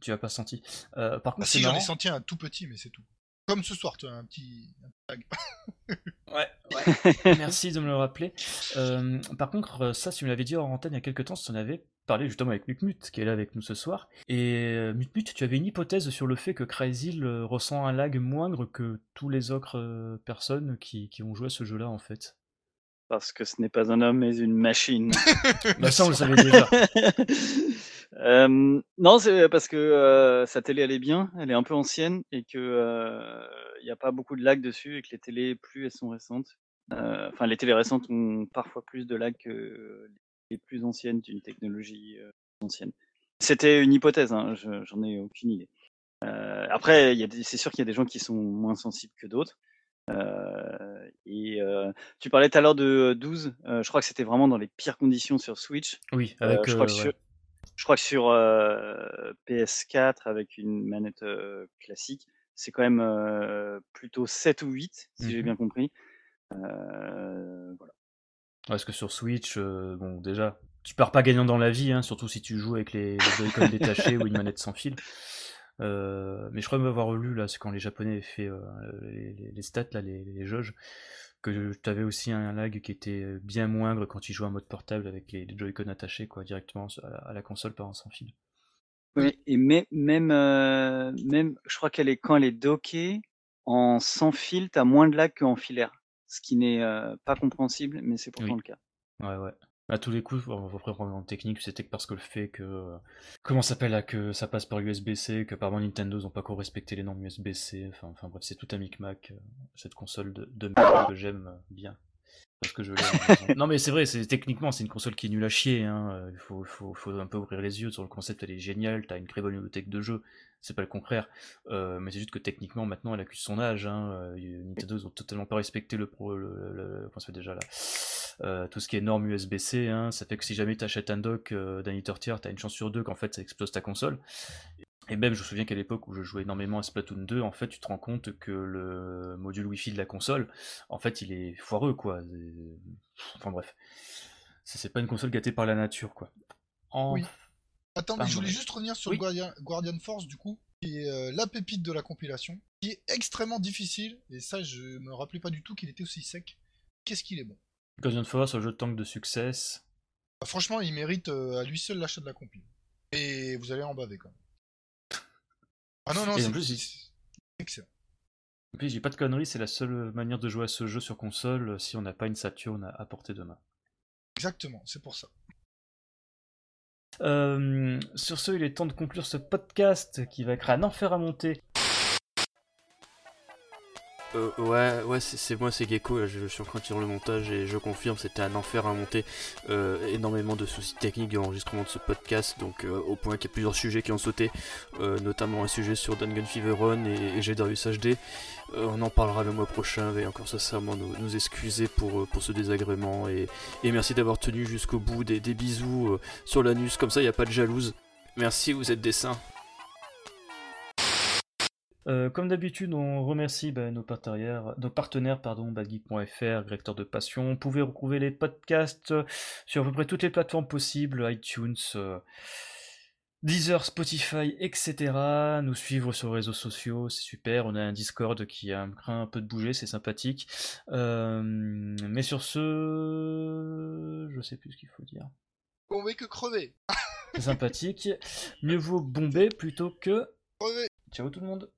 Tu as pas senti. par contre, bah, si j'en ai senti un tout petit, mais c'est tout. Comme ce soir, tu as un petit, *laughs* ouais, ouais. *laughs* Merci de me le rappeler. Euh, par contre, euh, ça, si tu me l'avais dit en antenne il y a quelques temps, si on avait parlé justement avec Mutmut, qui est là avec nous ce soir. Et euh, Mutmut, tu avais une hypothèse sur le fait que Crazy ressent un lag moindre que tous les autres personnes qui, qui ont joué à ce jeu-là, en fait. Parce que ce n'est pas un homme, mais une machine. *laughs* bah ça, on le savait déjà. Euh, non, c'est parce que euh, sa télé elle est bien, elle est un peu ancienne et que il n'y a pas beaucoup de lag dessus et que les télés plus elles sont récentes. Enfin, les télés récentes ont parfois plus de lag que les plus anciennes d'une technologie ancienne. C'était une hypothèse, hein, j'en ai aucune idée. après, c'est sûr qu'il y a des gens qui sont moins sensibles que d'autres. et tu parlais tout à l'heure de 12, je crois que c'était vraiment dans les pires conditions sur Switch. Oui, avec. je crois que sur, je crois que sur PS4 avec une manette classique, c'est quand même plutôt 7 ou 8, si j'ai mmh bien compris. voilà. Parce que sur Switch, bon, déjà, tu pars pas gagnant dans la vie, hein, surtout si tu joues avec les, les détachés ou une manette sans fil. mais je crois m'avoir lu là, c'est quand les Japonais avaient fait les, stats, là, les, les jauges, que tu avais aussi un lag qui était bien moindre quand tu jouais en mode portable avec les, Joy-Con attachés quoi, directement à la, console par un sans fil. Oui, et même, même, euh, même je crois qu'elle est quand elle est dockée en sans fil, tu as moins de lag qu'en filaire, ce qui n'est euh, pas compréhensible, mais c'est pourtant le cas. Ouais, ouais. À tous les coups, on va prendre en technique, c'était parce que le fait que. Comment s'appelle que ça passe par USB-C, que apparemment Nintendo n'ont pas encore respecté les normes USB-C, enfin, enfin bref, c'est tout un micmac, euh, cette console de, de que j'aime bien. Parce que je *laughs* non mais c'est vrai, c'est techniquement c'est une console qui est nulle à chier. Hein. Euh, il faut, faut, faut, un peu ouvrir les yeux sur le concept, elle est géniale. T'as une très bonne bibliothèque de jeux, c'est pas le contraire. Euh, mais c'est juste que techniquement maintenant elle accuse son âge. Hein. Euh, Nintendo ont totalement pas respecté le pro, le, déjà là. Euh, tout ce qui est norme USB-C, hein, ça fait que si jamais tu achètes un dock euh, d'un éditeur tiers, tu as une chance sur deux qu'en fait ça explose ta console. Et même, je me souviens qu'à l'époque où je jouais énormément à Splatoon 2, en fait, tu te rends compte que le module Wi-Fi de la console, en fait, il est foireux, quoi. Enfin bref, c'est pas une console gâtée par la nature, quoi. Oui. Attends, mais je voulais juste revenir sur Guardian, Guardian, Force, du coup, qui est euh, la pépite de la compilation, qui est extrêmement difficile, et ça, je me rappelais pas du tout qu'il était aussi sec. Qu'est-ce qu'il est bon? Guardian Force, un jeu de tank de succès. Bah, franchement, il mérite euh, à lui seul l'achat de la compil. Et vous allez en baver quand même. Ah non, non, c'est plus, excellent. En plus, j'ai pas de conneries, c'est la seule manière de jouer à ce jeu sur console euh, si on n'a pas une Saturn à, portée de main. Exactement, c'est pour ça. Euh, sur ce, il est temps de conclure ce podcast qui va être un enfer à monter. Euh, ouais, ouais, c'est moi, c'est Gecko. Je, suis en train de faire le montage et je confirme, c'était un enfer à monter. Euh, énormément de soucis techniques de l'enregistrement de ce podcast, donc euh, au point qu'il y a plusieurs sujets qui ont sauté, notamment un sujet sur Dungeon Fever Run et, et HD. on en parlera le mois prochain, et encore sincèrement nous, nous excuser pour, pour ce désagrément. Et, merci d'avoir tenu jusqu'au bout. Des, des bisous sur l'anus, comme ça il n'y a pas de jalouse. Merci, vous êtes des saints. Euh, comme d'habitude, on remercie bah, nos partenaires, nos partenaires pardon, Badgeek.fr, Directeur de Passion. Vous pouvez retrouver les podcasts sur à peu près toutes les plateformes possibles, iTunes, euh, Deezer, Spotify, etc. Nous suivre sur les réseaux sociaux, c'est super. On a un Discord qui a un craint un peu de bouger, c'est sympathique. Euh, mais sur ce, je sais plus ce qu'il faut dire. Bomber que crever. c'est sympathique. Mieux vaut bomber plutôt que crever. Ciao tout le monde.